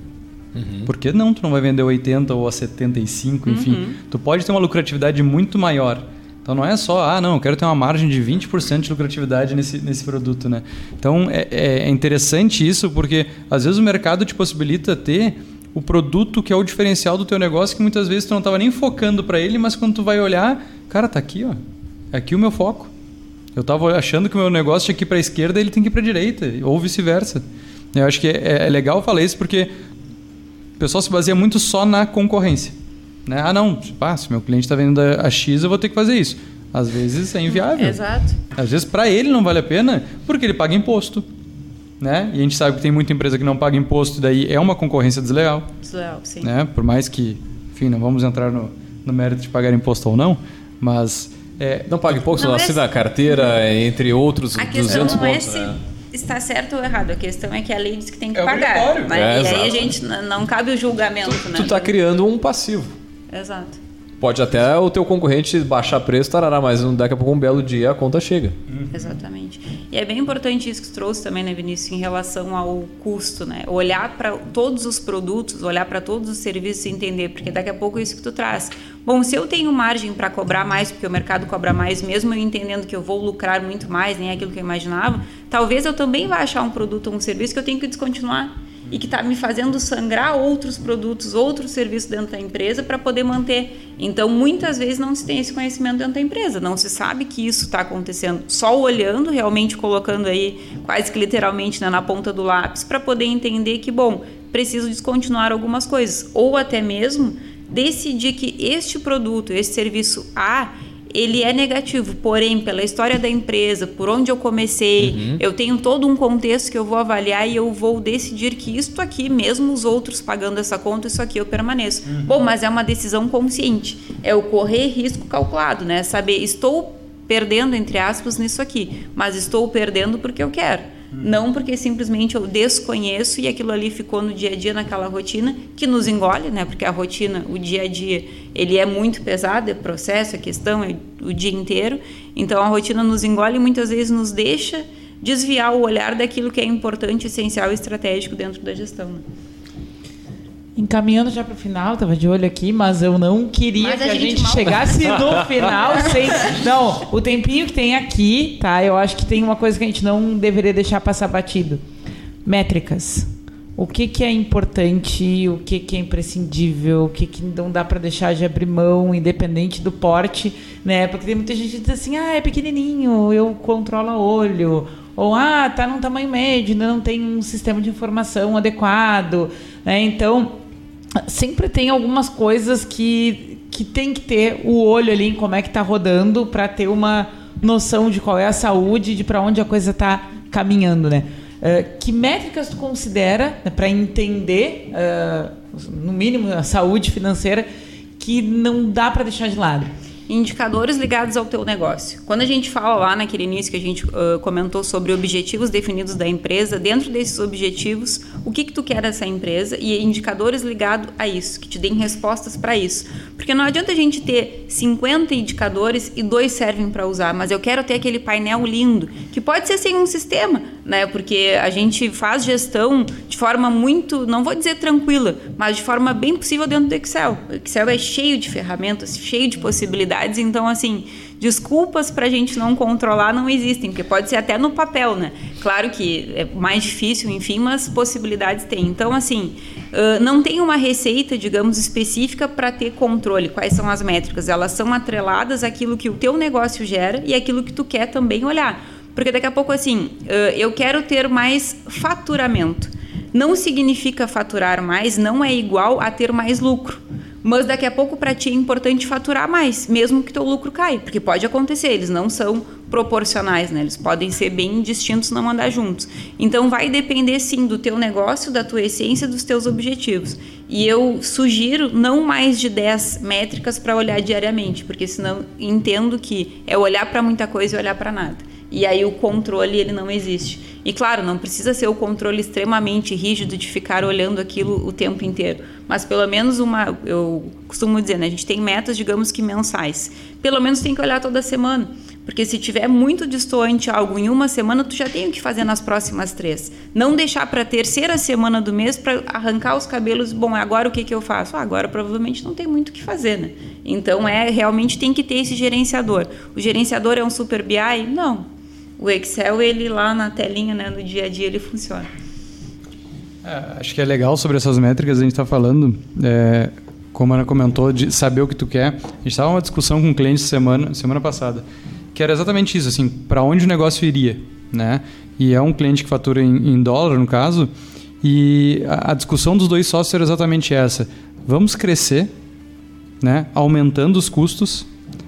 Uhum. Por que não tu não vai vender 80 ou a 75, enfim? Uhum. Tu pode ter uma lucratividade muito maior. Então não é só, ah, não, eu quero ter uma margem de 20% de lucratividade nesse, nesse produto, né? Então é, é interessante isso porque às vezes o mercado te possibilita ter o produto que é o diferencial do teu negócio que muitas vezes tu não estava nem focando para ele, mas quando tu vai olhar, cara, tá aqui, ó. É aqui o meu foco. Eu estava achando que o meu negócio tinha que ir para a esquerda, ele tem que ir para a direita, ou vice-versa. Eu acho que é, é legal falar isso porque o pessoal se baseia muito só na concorrência. Né? Ah, não, ah, se meu cliente está vendendo a X, eu vou ter que fazer isso. Às vezes é inviável. Exato. Às vezes para ele não vale a pena porque ele paga imposto. Né? E a gente sabe que tem muita empresa que não paga imposto, e daí é uma concorrência desleal. Desleal, sim. Né? Por mais que, enfim, não vamos entrar no, no mérito de pagar imposto ou não, mas. É, não paga imposto, não, assina a carteira, entre outros a 200 não é pontos. Se né? está certo ou errado, a questão é que a lei diz que tem que é pagar. Mas, é, e aí a gente não cabe o julgamento. Tu, né? tu tá criando um passivo. Exato. Pode até o teu concorrente baixar preço, tarará, mas daqui a pouco um belo dia a conta chega. Uhum. Exatamente. E é bem importante isso que tu trouxe também, né, Vinícius, em relação ao custo, né? Olhar para todos os produtos, olhar para todos os serviços e entender, porque daqui a pouco é isso que tu traz. Bom, se eu tenho margem para cobrar mais, porque o mercado cobra mais, mesmo eu entendendo que eu vou lucrar muito mais, nem aquilo que eu imaginava, talvez eu também vá achar um produto ou um serviço que eu tenho que descontinuar e que está me fazendo sangrar outros produtos, outros serviços dentro da empresa para poder manter. Então, muitas vezes não se tem esse conhecimento dentro da empresa, não se sabe que isso está acontecendo. Só olhando, realmente colocando aí quase que literalmente né, na ponta do lápis para poder entender que, bom, preciso descontinuar algumas coisas. Ou até mesmo decidir que este produto, este serviço A, ele é negativo, porém, pela história da empresa, por onde eu comecei, uhum. eu tenho todo um contexto que eu vou avaliar e eu vou decidir que isto aqui, mesmo os outros pagando essa conta, isso aqui eu permaneço. Uhum. Bom, mas é uma decisão consciente. É o correr risco calculado, né? Saber, estou perdendo, entre aspas, nisso aqui, mas estou perdendo porque eu quero. Não porque simplesmente eu desconheço e aquilo ali ficou no dia a dia, naquela rotina, que nos engole, né? Porque a rotina, o dia a dia, ele é muito pesado, é processo, é questão, é o dia inteiro. Então a rotina nos engole e muitas vezes nos deixa desviar o olhar daquilo que é importante, essencial e estratégico dentro da gestão. Né? Encaminhando já para o final, estava de olho aqui, mas eu não queria mas que a, gente, gente chegasse no final sem. Não, o tempinho que tem aqui, tá? Eu acho que tem uma coisa que a gente não deveria deixar passar batido: métricas. O que, que é importante, o que, que é imprescindível, o que, que não dá para deixar de abrir mão, independente do porte, né? Porque tem muita gente que diz assim: ah, é pequenininho, eu controlo a olho. Ou, ah, tá num tamanho médio, não tem um sistema de informação adequado. Né? Então, sempre tem algumas coisas que, que tem que ter o olho ali em como é que está rodando para ter uma noção de qual é a saúde, de para onde a coisa está caminhando, né? Uh, que métricas tu considera né, para entender, uh, no mínimo, a saúde financeira que não dá para deixar de lado? Indicadores ligados ao teu negócio. Quando a gente fala lá naquele início que a gente uh, comentou sobre objetivos definidos da empresa, dentro desses objetivos, o que que tu quer dessa empresa e indicadores ligados a isso, que te deem respostas para isso. Porque não adianta a gente ter 50 indicadores e dois servem para usar, mas eu quero ter aquele painel lindo, que pode ser sem um sistema, né? Porque a gente faz gestão de forma muito, não vou dizer tranquila, mas de forma bem possível dentro do Excel. O Excel é cheio de ferramentas, cheio de possibilidades então, assim, desculpas para a gente não controlar não existem, porque pode ser até no papel, né? Claro que é mais difícil, enfim, mas possibilidades tem. Então, assim, não tem uma receita, digamos, específica para ter controle. Quais são as métricas? Elas são atreladas àquilo que o teu negócio gera e aquilo que tu quer também olhar. Porque daqui a pouco, assim, eu quero ter mais faturamento. Não significa faturar mais, não é igual a ter mais lucro. Mas daqui a pouco para ti é importante faturar mais, mesmo que teu lucro caia, porque pode acontecer, eles não são proporcionais, né? Eles podem ser bem distintos, não andar juntos. Então vai depender sim do teu negócio, da tua essência, dos teus objetivos. E eu sugiro não mais de 10 métricas para olhar diariamente, porque senão entendo que é olhar para muita coisa e olhar para nada. E aí o controle ele não existe. E claro, não precisa ser o controle extremamente rígido de ficar olhando aquilo o tempo inteiro, mas pelo menos uma, eu costumo dizer, né, a gente tem metas, digamos que mensais. Pelo menos tem que olhar toda semana, porque se tiver muito distante algo em uma semana, tu já tem o que fazer nas próximas três. Não deixar para a terceira semana do mês para arrancar os cabelos. Bom, agora o que que eu faço? Ah, agora provavelmente não tem muito o que fazer, né? Então é realmente tem que ter esse gerenciador. O gerenciador é um super BI? Não o Excel, ele lá na telinha, né, no dia a dia, ele funciona. É, acho que é legal sobre essas métricas, a gente está falando, é, como a Ana comentou, de saber o que tu quer. A gente estava uma discussão com um cliente semana, semana passada, que era exatamente isso, assim, para onde o negócio iria, né? E é um cliente que fatura em, em dólar, no caso, e a, a discussão dos dois sócios era exatamente essa. Vamos crescer, né? aumentando os custos,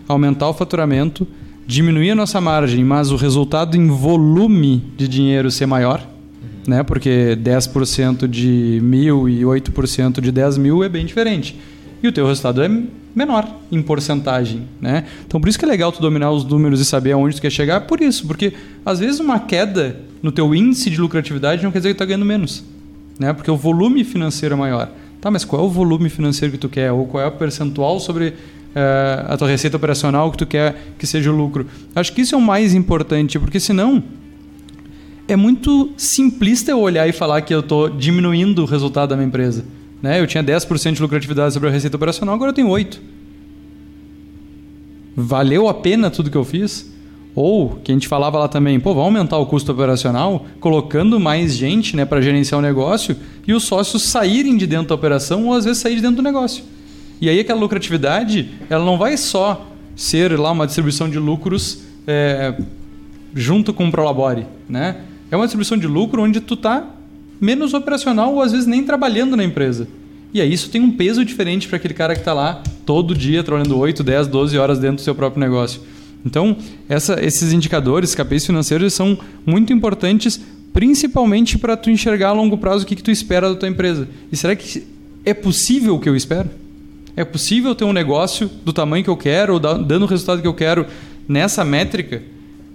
aumentar o faturamento, diminuir a nossa margem, mas o resultado em volume de dinheiro ser maior, uhum. né? Porque 10% de mil e 8% de 10 mil é bem diferente. E o teu resultado é menor em porcentagem, né? Então por isso que é legal tu dominar os números e saber aonde tu quer chegar, por isso, porque às vezes uma queda no teu índice de lucratividade não quer dizer que tu tá ganhando menos, né? Porque o volume financeiro é maior. Tá, mas qual é o volume financeiro que tu quer? Ou qual é o percentual sobre uh, a tua receita operacional que tu quer que seja o lucro. Acho que isso é o mais importante, porque senão é muito simplista eu olhar e falar que eu estou diminuindo o resultado da minha empresa. Né? Eu tinha 10% de lucratividade sobre a receita operacional, agora eu tenho 8%. Valeu a pena tudo que eu fiz? Ou, que a gente falava lá também, pô, vamos aumentar o custo operacional, colocando mais gente né, para gerenciar o negócio e os sócios saírem de dentro da operação ou às vezes sair de dentro do negócio. E aí aquela lucratividade, ela não vai só ser lá uma distribuição de lucros é, junto com o Prolabore, né? É uma distribuição de lucro onde tu está menos operacional ou às vezes nem trabalhando na empresa. E aí isso tem um peso diferente para aquele cara que está lá todo dia trabalhando 8, 10, 12 horas dentro do seu próprio negócio. Então, essa, esses indicadores, KPIs financeiros, são muito importantes, principalmente para tu enxergar a longo prazo o que, que tu espera da tua empresa. E será que é possível o que eu espero? É possível ter um negócio do tamanho que eu quero, ou dando o resultado que eu quero nessa métrica?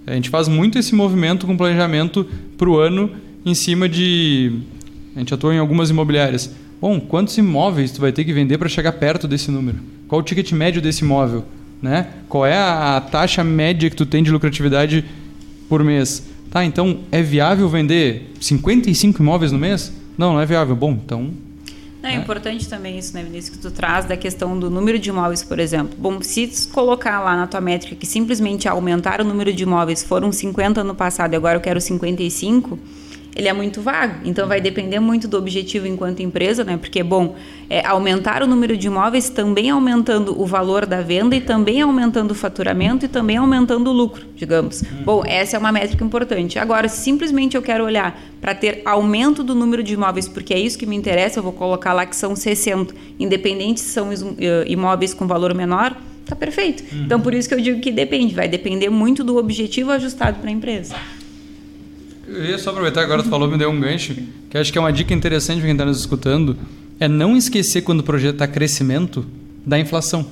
A gente faz muito esse movimento com planejamento para o ano em cima de. A gente atua em algumas imobiliárias. Bom, quantos imóveis tu vai ter que vender para chegar perto desse número? Qual o ticket médio desse imóvel? Né? Qual é a taxa média que tu tem de lucratividade por mês? Tá, então é viável vender 55 imóveis no mês? Não, não é viável. Bom, então é, importante também isso, né, Vinícius, que tu traz da questão do número de imóveis, por exemplo. Bom, se colocar lá na tua métrica que simplesmente aumentar o número de imóveis foram 50 no passado e agora eu quero 55, ele é muito vago. Então vai depender muito do objetivo enquanto empresa, né? Porque, bom, é, aumentar o número de imóveis também aumentando o valor da venda e também aumentando o faturamento e também aumentando o lucro, digamos. Uhum. Bom, essa é uma métrica importante. Agora, se simplesmente eu quero olhar para ter aumento do número de imóveis, porque é isso que me interessa, eu vou colocar lá que são 60, independente se são eh, imóveis com valor menor, tá perfeito. Uhum. Então, por isso que eu digo que depende, vai depender muito do objetivo ajustado para a empresa. Eu ia só aproveitar agora, tu falou, me deu um gancho, que acho que é uma dica interessante para quem está nos escutando, é não esquecer quando o projeto está crescimento da inflação,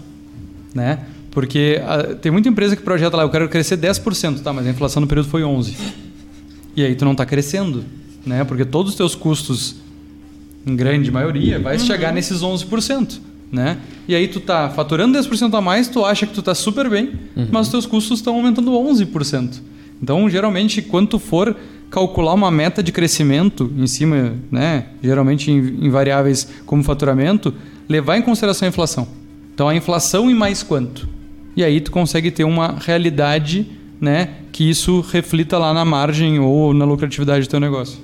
né? Porque a, tem muita empresa que projeta lá, eu quero crescer 10%, tá, mas a inflação no período foi 11%. E aí tu não está crescendo, né? Porque todos os teus custos, em grande maioria, vai uhum. chegar nesses 11%. Né? E aí tu tá faturando 10% a mais, tu acha que tu tá super bem, uhum. mas os teus custos estão aumentando 11%. Então, geralmente, quando tu for calcular uma meta de crescimento em cima, né, geralmente em, em variáveis como faturamento, levar em consideração a inflação. Então, a inflação e mais quanto? e aí tu consegue ter uma realidade né, que isso reflita lá na margem ou na lucratividade do teu negócio.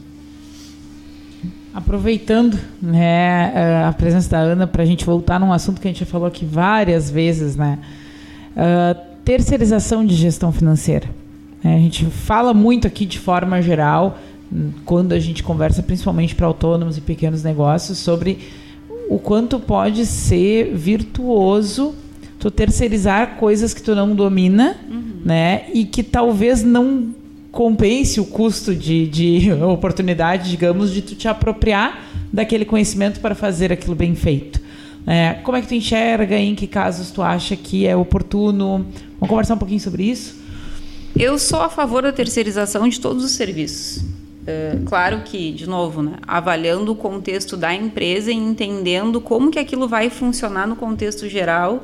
Aproveitando né, a presença da Ana para a gente voltar num assunto que a gente já falou aqui várias vezes, né? Uh, terceirização de gestão financeira. É, a gente fala muito aqui de forma geral, quando a gente conversa principalmente para autônomos e pequenos negócios, sobre o quanto pode ser virtuoso tu terceirizar coisas que tu não domina, uhum. né? E que talvez não compense o custo de, de oportunidade, digamos, de tu te apropriar daquele conhecimento para fazer aquilo bem feito. É, como é que tu enxerga? Em que casos tu acha que é oportuno? Vamos conversar um pouquinho sobre isso? Eu sou a favor da terceirização de todos os serviços. É, claro que, de novo, né, avaliando o contexto da empresa e entendendo como que aquilo vai funcionar no contexto geral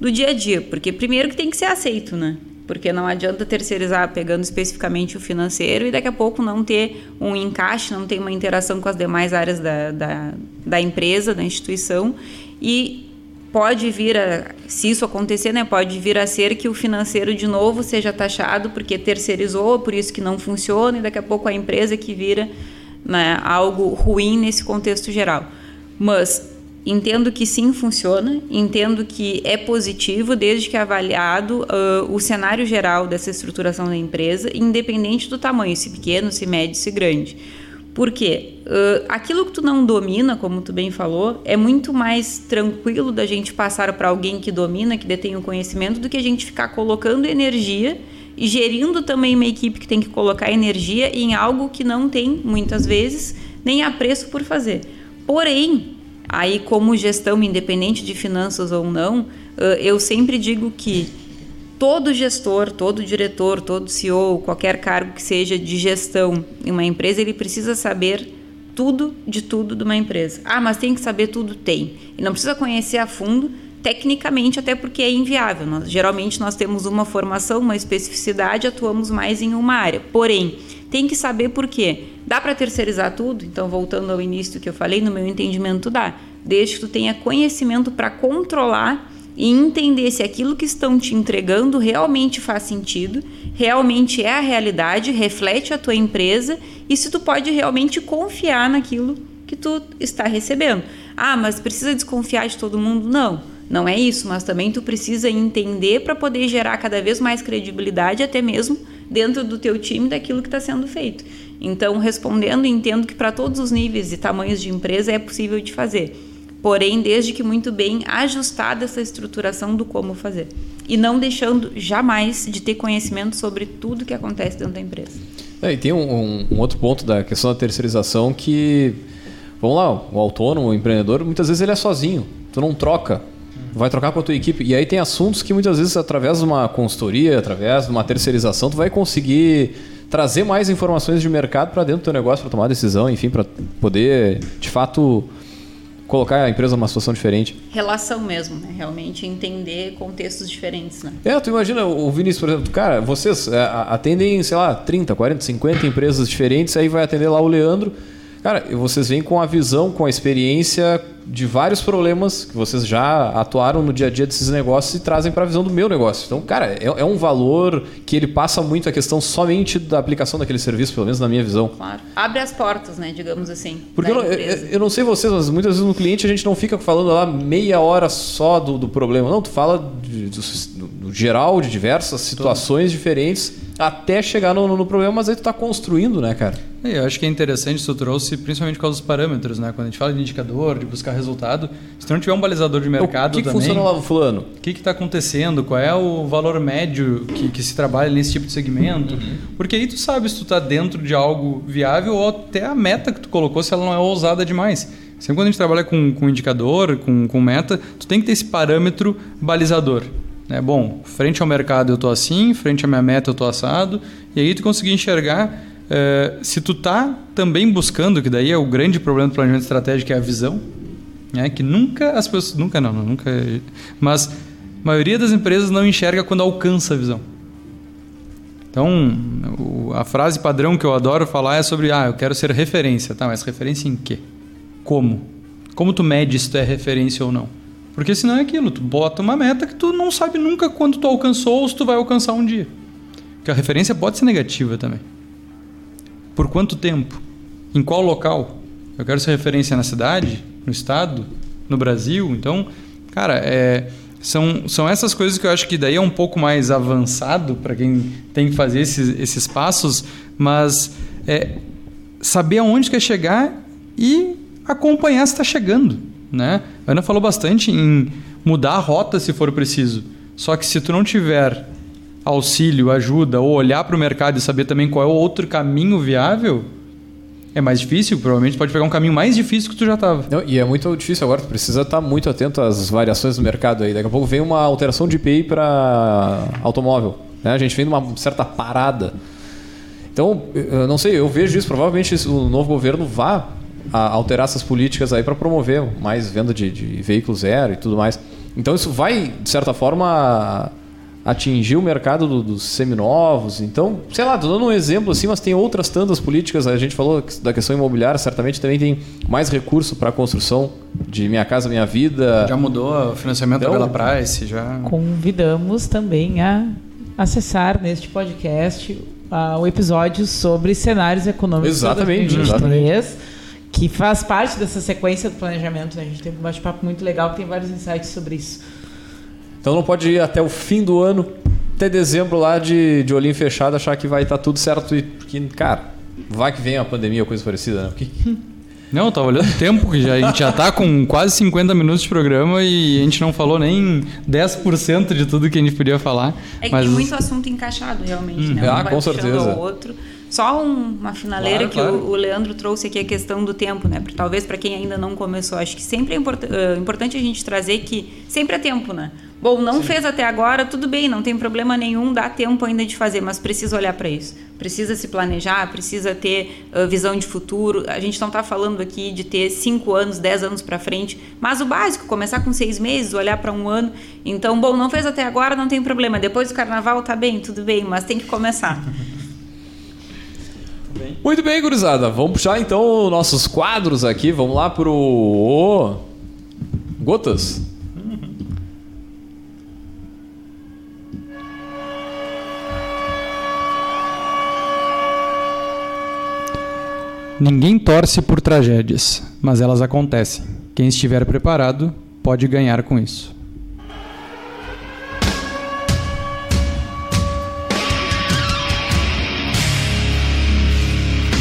do dia a dia. Porque primeiro que tem que ser aceito, né? porque não adianta terceirizar pegando especificamente o financeiro e daqui a pouco não ter um encaixe, não ter uma interação com as demais áreas da, da, da empresa, da instituição e pode vir a, se isso acontecer, né, pode vir a ser que o financeiro de novo seja taxado porque terceirizou, por isso que não funciona e daqui a pouco a empresa que vira né, algo ruim nesse contexto geral. Mas Entendo que sim funciona, entendo que é positivo desde que avaliado uh, o cenário geral dessa estruturação da empresa, independente do tamanho, se pequeno, se médio, se grande. Por quê? Uh, aquilo que tu não domina, como tu bem falou, é muito mais tranquilo da gente passar para alguém que domina, que detém o conhecimento, do que a gente ficar colocando energia e gerindo também uma equipe que tem que colocar energia em algo que não tem, muitas vezes, nem apreço por fazer. Porém, Aí, como gestão independente de finanças ou não, eu sempre digo que todo gestor, todo diretor, todo CEO, qualquer cargo que seja de gestão em uma empresa, ele precisa saber tudo de tudo de uma empresa. Ah, mas tem que saber tudo? Tem. E não precisa conhecer a fundo, tecnicamente, até porque é inviável. Nós, geralmente nós temos uma formação, uma especificidade, atuamos mais em uma área. Porém, tem que saber por quê. Dá para terceirizar tudo? Então, voltando ao início que eu falei, no meu entendimento dá. Desde que tu tenha conhecimento para controlar e entender se aquilo que estão te entregando realmente faz sentido, realmente é a realidade, reflete a tua empresa e se tu pode realmente confiar naquilo que tu está recebendo. Ah, mas precisa desconfiar de todo mundo? Não, não é isso, mas também tu precisa entender para poder gerar cada vez mais credibilidade até mesmo dentro do teu time daquilo que está sendo feito. Então, respondendo, entendo que para todos os níveis e tamanhos de empresa é possível de fazer. Porém, desde que muito bem ajustada essa estruturação do como fazer. E não deixando jamais de ter conhecimento sobre tudo que acontece dentro da empresa. É, e tem um, um, um, outro ponto da questão da terceirização que, vamos lá, o autônomo, o empreendedor, muitas vezes ele é sozinho. Tu não troca vai trocar com a tua equipe. E aí tem assuntos que muitas vezes, através de uma consultoria, através de uma terceirização, tu vai conseguir trazer mais informações de mercado para dentro do teu negócio para tomar decisão, enfim, para poder de fato colocar a empresa numa situação diferente. Relação mesmo, né? Realmente entender contextos diferentes, né? É, tu imagina o Vinícius, por exemplo, cara, vocês é, atendem, sei lá, 30, 40, 50 empresas diferentes, aí vai atender lá o Leandro. Cara, vocês vêm com a visão, com a experiência de vários problemas que vocês já atuaram no dia a dia desses negócios e trazem para a visão do meu negócio. Então, cara, é, é, um valor que ele passa muito a questão somente da aplicação daquele serviço, pelo menos na minha visão. Claro. Abre as portas, né, digamos assim. Porque eu não, eu, eu não, sei vocês, mas muitas vezes no cliente a gente não fica falando lá meia hora só do, do problema. Não, tu fala de, do, do, geral, de diversas situações Tudo. diferentes até chegar no, no, problema, mas aí tu tá construindo, né, cara? É, eu acho que é interessante isso tu trouxe, principalmente por causa dos parâmetros, né? Quando a gente fala de indicador, de buscar resultado, se tu não tiver um balizador de mercado o que, que também... funciona lá, fulano? O que está acontecendo? Qual é o valor médio que, que se trabalha nesse tipo de segmento? Uhum. Porque aí tu sabe se tu está dentro de algo viável ou até a meta que tu colocou, se ela não é ousada demais. Sempre quando a gente trabalha com, com indicador, com, com meta, tu tem que ter esse parâmetro balizador. Né? Bom, frente ao mercado eu estou assim, frente à minha meta eu estou assado, e aí tu conseguir enxergar é, se tu tá também buscando, que daí é o grande problema do planejamento estratégico, é a visão, né? que nunca as pessoas, nunca não, nunca, mas a maioria das empresas não enxerga quando alcança a visão. Então, a frase padrão que eu adoro falar é sobre, ah, eu quero ser referência, tá? Mas referência em quê? Como? Como tu mede se tu é referência ou não? Porque senão é aquilo, tu bota uma meta que tu não sabe nunca quando tu alcançou ou se tu vai alcançar um dia. Porque a referência pode ser negativa também. Por quanto tempo? Em qual local? Eu quero ser referência na cidade, no estado, no Brasil. Então, cara, é, são, são essas coisas que eu acho que daí é um pouco mais avançado para quem tem que fazer esses, esses passos, mas é, saber aonde quer chegar e acompanhar se está chegando. Né? A Ana falou bastante em mudar a rota se for preciso. Só que se tu não tiver auxílio, ajuda, ou olhar para o mercado e saber também qual é o outro caminho viável, é mais difícil, provavelmente pode pegar um caminho mais difícil que tu já estava. E é muito difícil agora, tu precisa estar tá muito atento às variações do mercado aí. Daqui a pouco vem uma alteração de IPI para automóvel. Né? A gente vem numa certa parada. Então, eu não sei, eu vejo isso, provavelmente o novo governo vá alterar essas políticas aí para promover mais venda de, de veículos zero e tudo mais. Então isso vai, de certa forma, atingir o mercado do, dos seminovos. Então, sei lá, tô dando um exemplo assim, mas tem outras tantas políticas. A gente falou da questão imobiliária, certamente também tem mais recurso para a construção de Minha Casa Minha Vida. Já mudou o financiamento então, da Bela Price, já. Convidamos também a acessar neste podcast uh, o episódio sobre cenários econômicos. Exatamente, exatamente. Que faz parte dessa sequência do planejamento. Né? A gente tem um bate-papo muito legal, tem vários insights sobre isso. Então não pode ir até o fim do ano, até dezembro lá de, de olhinho fechado, achar que vai estar tá tudo certo. E, porque, cara, vai que vem a pandemia ou coisa parecida, né? Porque... Não, eu tava olhando o tempo, que já, a gente já tá com quase 50 minutos de programa e a gente não falou nem 10% de tudo que a gente podia falar. É que mas... tem muito assunto encaixado, realmente, hum. né? Um ah, com certeza. outro. Só um, uma finaleira claro, que claro. O, o, Leandro trouxe aqui a questão do tempo, né? Porque, talvez para quem ainda não começou, acho que sempre é import, uh, importante a gente trazer que sempre é tempo, né? Bom, não Sim. fez até agora, tudo bem, não tem problema nenhum, dá tempo ainda de fazer, mas precisa olhar para isso. Precisa se planejar, precisa ter uh, visão de futuro. A gente não está falando aqui de ter cinco anos, dez anos para frente, mas o básico, começar com seis meses, olhar para um ano. Então, bom, não fez até agora, não tem problema. Depois do carnaval, tá bem, tudo bem, mas tem que começar. Muito bem, gurizada. Vamos puxar então nossos quadros aqui. Vamos lá pro. Gotas. Ninguém torce por tragédias, mas elas acontecem. Quem estiver preparado pode ganhar com isso.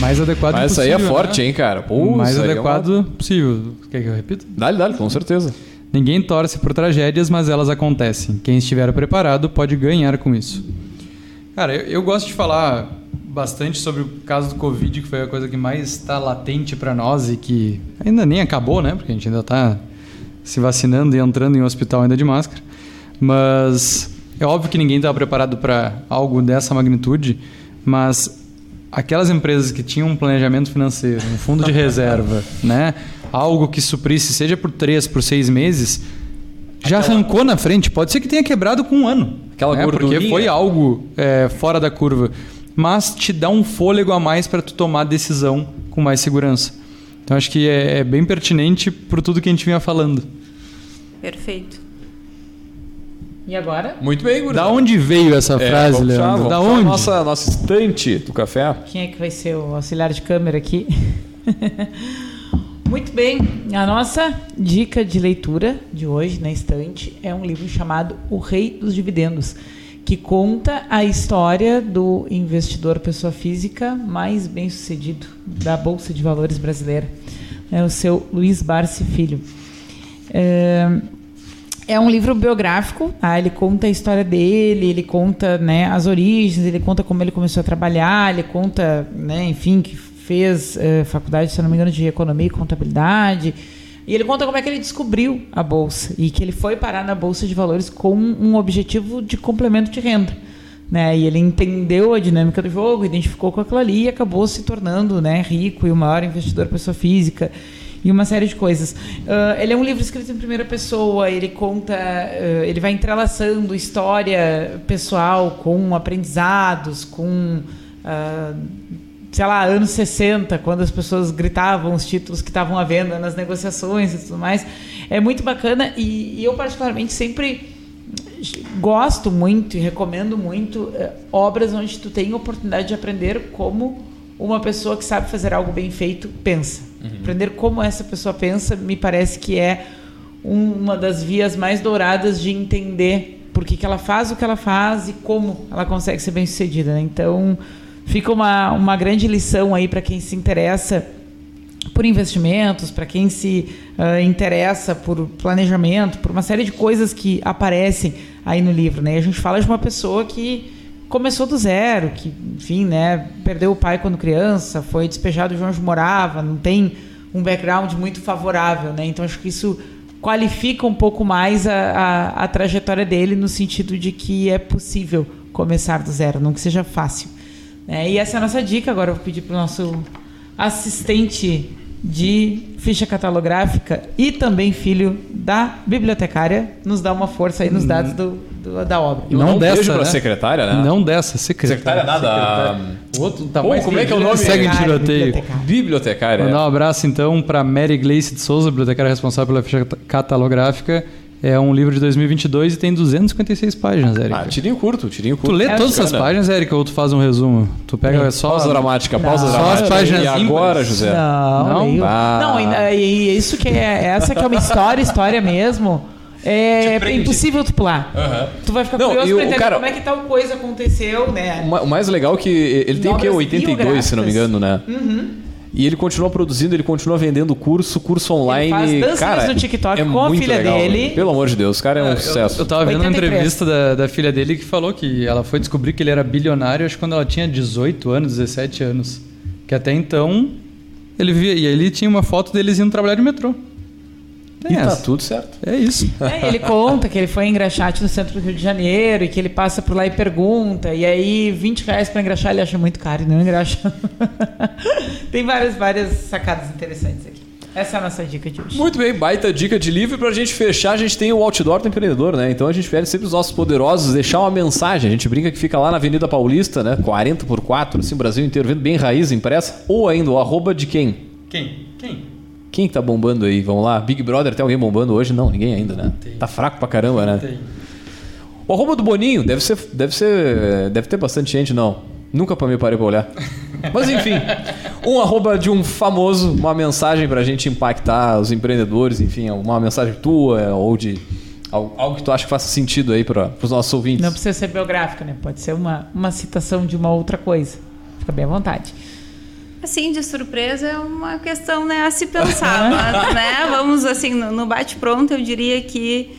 Mais adequado Mas possível. Mas aí é forte, né? hein, cara? Pô, mais adequado é uma... possível. Quer que eu repita? Dá-lhe, dá-lhe, com certeza. Ninguém torce por tragédias, mas elas acontecem. Quem estiver preparado pode ganhar com isso. Cara, eu, eu gosto de falar bastante sobre o caso do Covid, que foi a coisa que mais está latente para nós e que ainda nem acabou, né? Porque a gente ainda está se vacinando e entrando em um hospital ainda de máscara. Mas é óbvio que ninguém estava preparado para algo dessa magnitude, mas aquelas empresas que tinham um planejamento financeiro, um fundo de reserva, né? Algo que suprisse, seja por três, por seis meses, já Aquela... arrancou na frente. Pode ser que tenha quebrado com um ano. Aquela né? Porque foi algo é, fora da curva mas te dá um fôlego a mais para tu tomar decisão com mais segurança. Então acho que é, é bem pertinente por tudo que a gente vinha falando. Perfeito. E agora? Muito bem, Guri. Da onde veio essa é, frase, Leandro? da onde? Nossa, nossa estante do café. Quem é que vai ser o auxiliar de câmera aqui? Muito bem. A nossa dica de leitura de hoje na estante é um livro chamado O Rei dos Dividendos que conta a história do investidor pessoa física mais bem sucedido da Bolsa de Valores brasileira, é o seu Luiz Barsi Filho. É, é um livro biográfico, tá? ele conta a história dele, ele conta né, as origens, ele conta como ele começou a trabalhar, ele conta, né, enfim, que fez é, faculdade, se não me engano, de economia e contabilidade, e ele conta como é que ele descobriu a bolsa e que ele foi parar na bolsa de valores com um objetivo de complemento de renda. Né? E ele entendeu a dinâmica do jogo, identificou com aquilo ali e acabou se tornando né, rico e o maior investidor pessoa física e uma série de coisas. Uh, ele é um livro escrito em primeira pessoa, ele conta, uh, ele vai entrelaçando história pessoal com aprendizados, com uh, sei lá, anos 60, quando as pessoas gritavam os títulos que estavam à venda nas negociações e tudo mais. É muito bacana e, e eu, particularmente, sempre gosto muito e recomendo muito obras onde tu tem oportunidade de aprender como uma pessoa que sabe fazer algo bem feito pensa. Uhum. Aprender como essa pessoa pensa me parece que é um, uma das vias mais douradas de entender por que, que ela faz o que ela faz e como ela consegue ser bem sucedida. Né? Então, fica uma, uma grande lição aí para quem se interessa por investimentos, para quem se uh, interessa por planejamento, por uma série de coisas que aparecem aí no livro. Né? a gente fala de uma pessoa que começou do zero, que, enfim, né, perdeu o pai quando criança, foi despejado de onde morava, não tem um background muito favorável, né? Então acho que isso qualifica um pouco mais a, a, a trajetória dele no sentido de que é possível começar do zero, não que seja fácil. É, e essa é a nossa dica. Agora eu vou pedir para o nosso assistente de ficha catalográfica e também filho da bibliotecária nos dar uma força aí nos dados do, do da obra. Não, não dessa, beijo né? secretária, né? Não dessa, secretária. Secretária nada. Secretária. O outro tá Pô, mais como é que é o nome? Segue em tiroteio. Bibliotecária. Mandar um abraço então para Mary Gleice de Souza, bibliotecária responsável pela ficha catalográfica é um livro de 2022 e tem 256 páginas, Érica. Ah, tirinho curto, tirinho curto. Tu lê é todas essas páginas, Érica, ou tu faz um resumo? Tu pega é. só... Pausa dramática, pausa não. dramática. Só as páginas E agora, José? Não, não. Ah. Não, e, isso que é... Essa que é uma história, história mesmo... É, é impossível tu pular. Uhum. Tu vai ficar não, curioso pra entender cara, como é que tal coisa aconteceu, né? O mais legal é que ele tem o quê? 82, se não me engano, né? Uhum. E ele continua produzindo, ele continua vendendo curso, curso online. Ele faz cara, no TikTok é com a filha legal, dele. Pelo amor de Deus, o cara é um eu, sucesso. Eu, eu tava vendo 83. uma entrevista da, da filha dele que falou que ela foi descobrir que ele era bilionário acho quando ela tinha 18 anos, 17 anos. Que até então ele via. E ele tinha uma foto deles indo trabalhar de metrô. Tem e tá essa. tá tudo certo. É isso. É, ele conta que ele foi engraxate no centro do Rio de Janeiro e que ele passa por lá e pergunta. E aí, 20 reais para engraxar ele acha muito caro e não engraxa. Tem várias, várias sacadas interessantes aqui. Essa é a nossa dica de hoje. Muito bem, baita dica de livro. E pra gente fechar, a gente tem o outdoor do empreendedor, né? Então a gente pede sempre os nossos poderosos deixar uma mensagem. A gente brinca que fica lá na Avenida Paulista, né? 40 por 4, assim, Brasil inteiro, vendo bem raiz impressa. Ou ainda o arroba de quem? Quem? Quem? Quem tá bombando aí? Vamos lá. Big Brother, tem alguém bombando hoje? Não, ninguém ainda, né? Tem. Tá fraco pra caramba, né? Tem. O arroba do Boninho, deve ser, deve ser. Deve ter bastante gente, não. Nunca pra mim parei pra olhar. Mas enfim, um arroba de um famoso, uma mensagem pra gente impactar os empreendedores, enfim, uma mensagem tua ou de algo que tu acha que faça sentido aí para os nossos ouvintes. Não precisa ser biográfica, né? Pode ser uma, uma citação de uma outra coisa. Fica bem à vontade. Assim, de surpresa é uma questão né, a se pensar. mas, né, vamos assim, no bate-pronto, eu diria que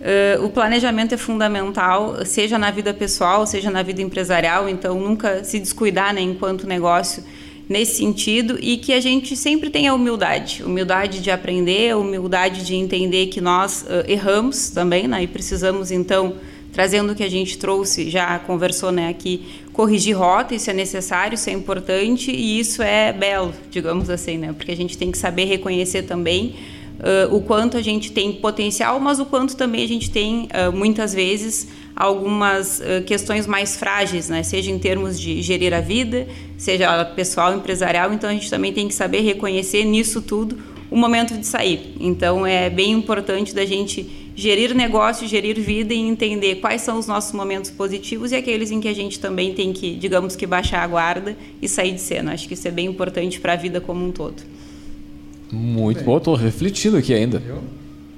uh, o planejamento é fundamental, seja na vida pessoal, seja na vida empresarial, então nunca se descuidar né, enquanto negócio nesse sentido e que a gente sempre tenha humildade, humildade de aprender, humildade de entender que nós uh, erramos também, né, e precisamos então trazendo o que a gente trouxe, já conversou né, aqui, corrigir rota, isso é necessário, isso é importante e isso é belo, digamos assim, né? Porque a gente tem que saber reconhecer também uh, o quanto a gente tem potencial, mas o quanto também a gente tem, uh, muitas vezes, algumas uh, questões mais frágeis, né? Seja em termos de gerir a vida, seja pessoal, empresarial, então a gente também tem que saber reconhecer nisso tudo o momento de sair. Então é bem importante da gente gerir negócio, gerir vida e entender quais são os nossos momentos positivos e aqueles em que a gente também tem que, digamos que, baixar a guarda e sair de cena. Acho que isso é bem importante para a vida como um todo. Muito bom, estou refletindo aqui ainda.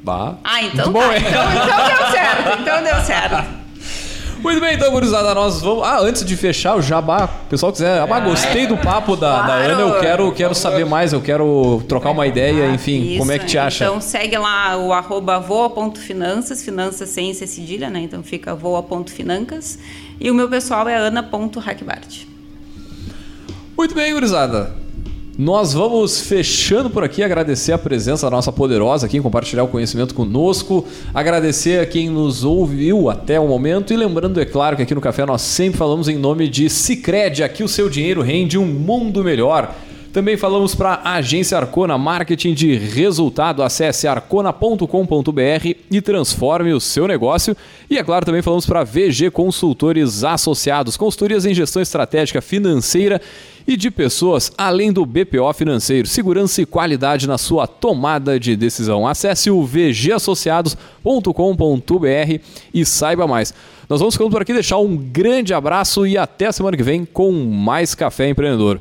Bah. Ah, então, tá. então, então deu certo. Então deu certo. Muito bem, então, gurizada, nós vamos. Ah, antes de fechar o jabá, o pessoal quiser. Ah, gostei do papo da, da Ana, eu quero, quero saber mais, eu quero trocar uma ideia, enfim, Isso, como é que te acha? Então segue lá o arroba voa.finanças, finanças sem ser cedilha, né? Então fica voa.financas. E o meu pessoal é ana.hackbart. Muito bem, gurizada. Nós vamos fechando por aqui, agradecer a presença da nossa poderosa aqui, compartilhar o conhecimento conosco, agradecer a quem nos ouviu até o momento e lembrando, é claro, que aqui no Café nós sempre falamos em nome de Cicred, aqui o seu dinheiro rende um mundo melhor. Também falamos para a agência Arcona Marketing de Resultado. Acesse arcona.com.br e transforme o seu negócio. E é claro, também falamos para VG Consultores Associados, consultorias em gestão estratégica financeira e de pessoas, além do BPO financeiro, segurança e qualidade na sua tomada de decisão. Acesse o vgassociados.com.br e saiba mais. Nós vamos ficando por aqui, deixar um grande abraço e até semana que vem com mais Café Empreendedor.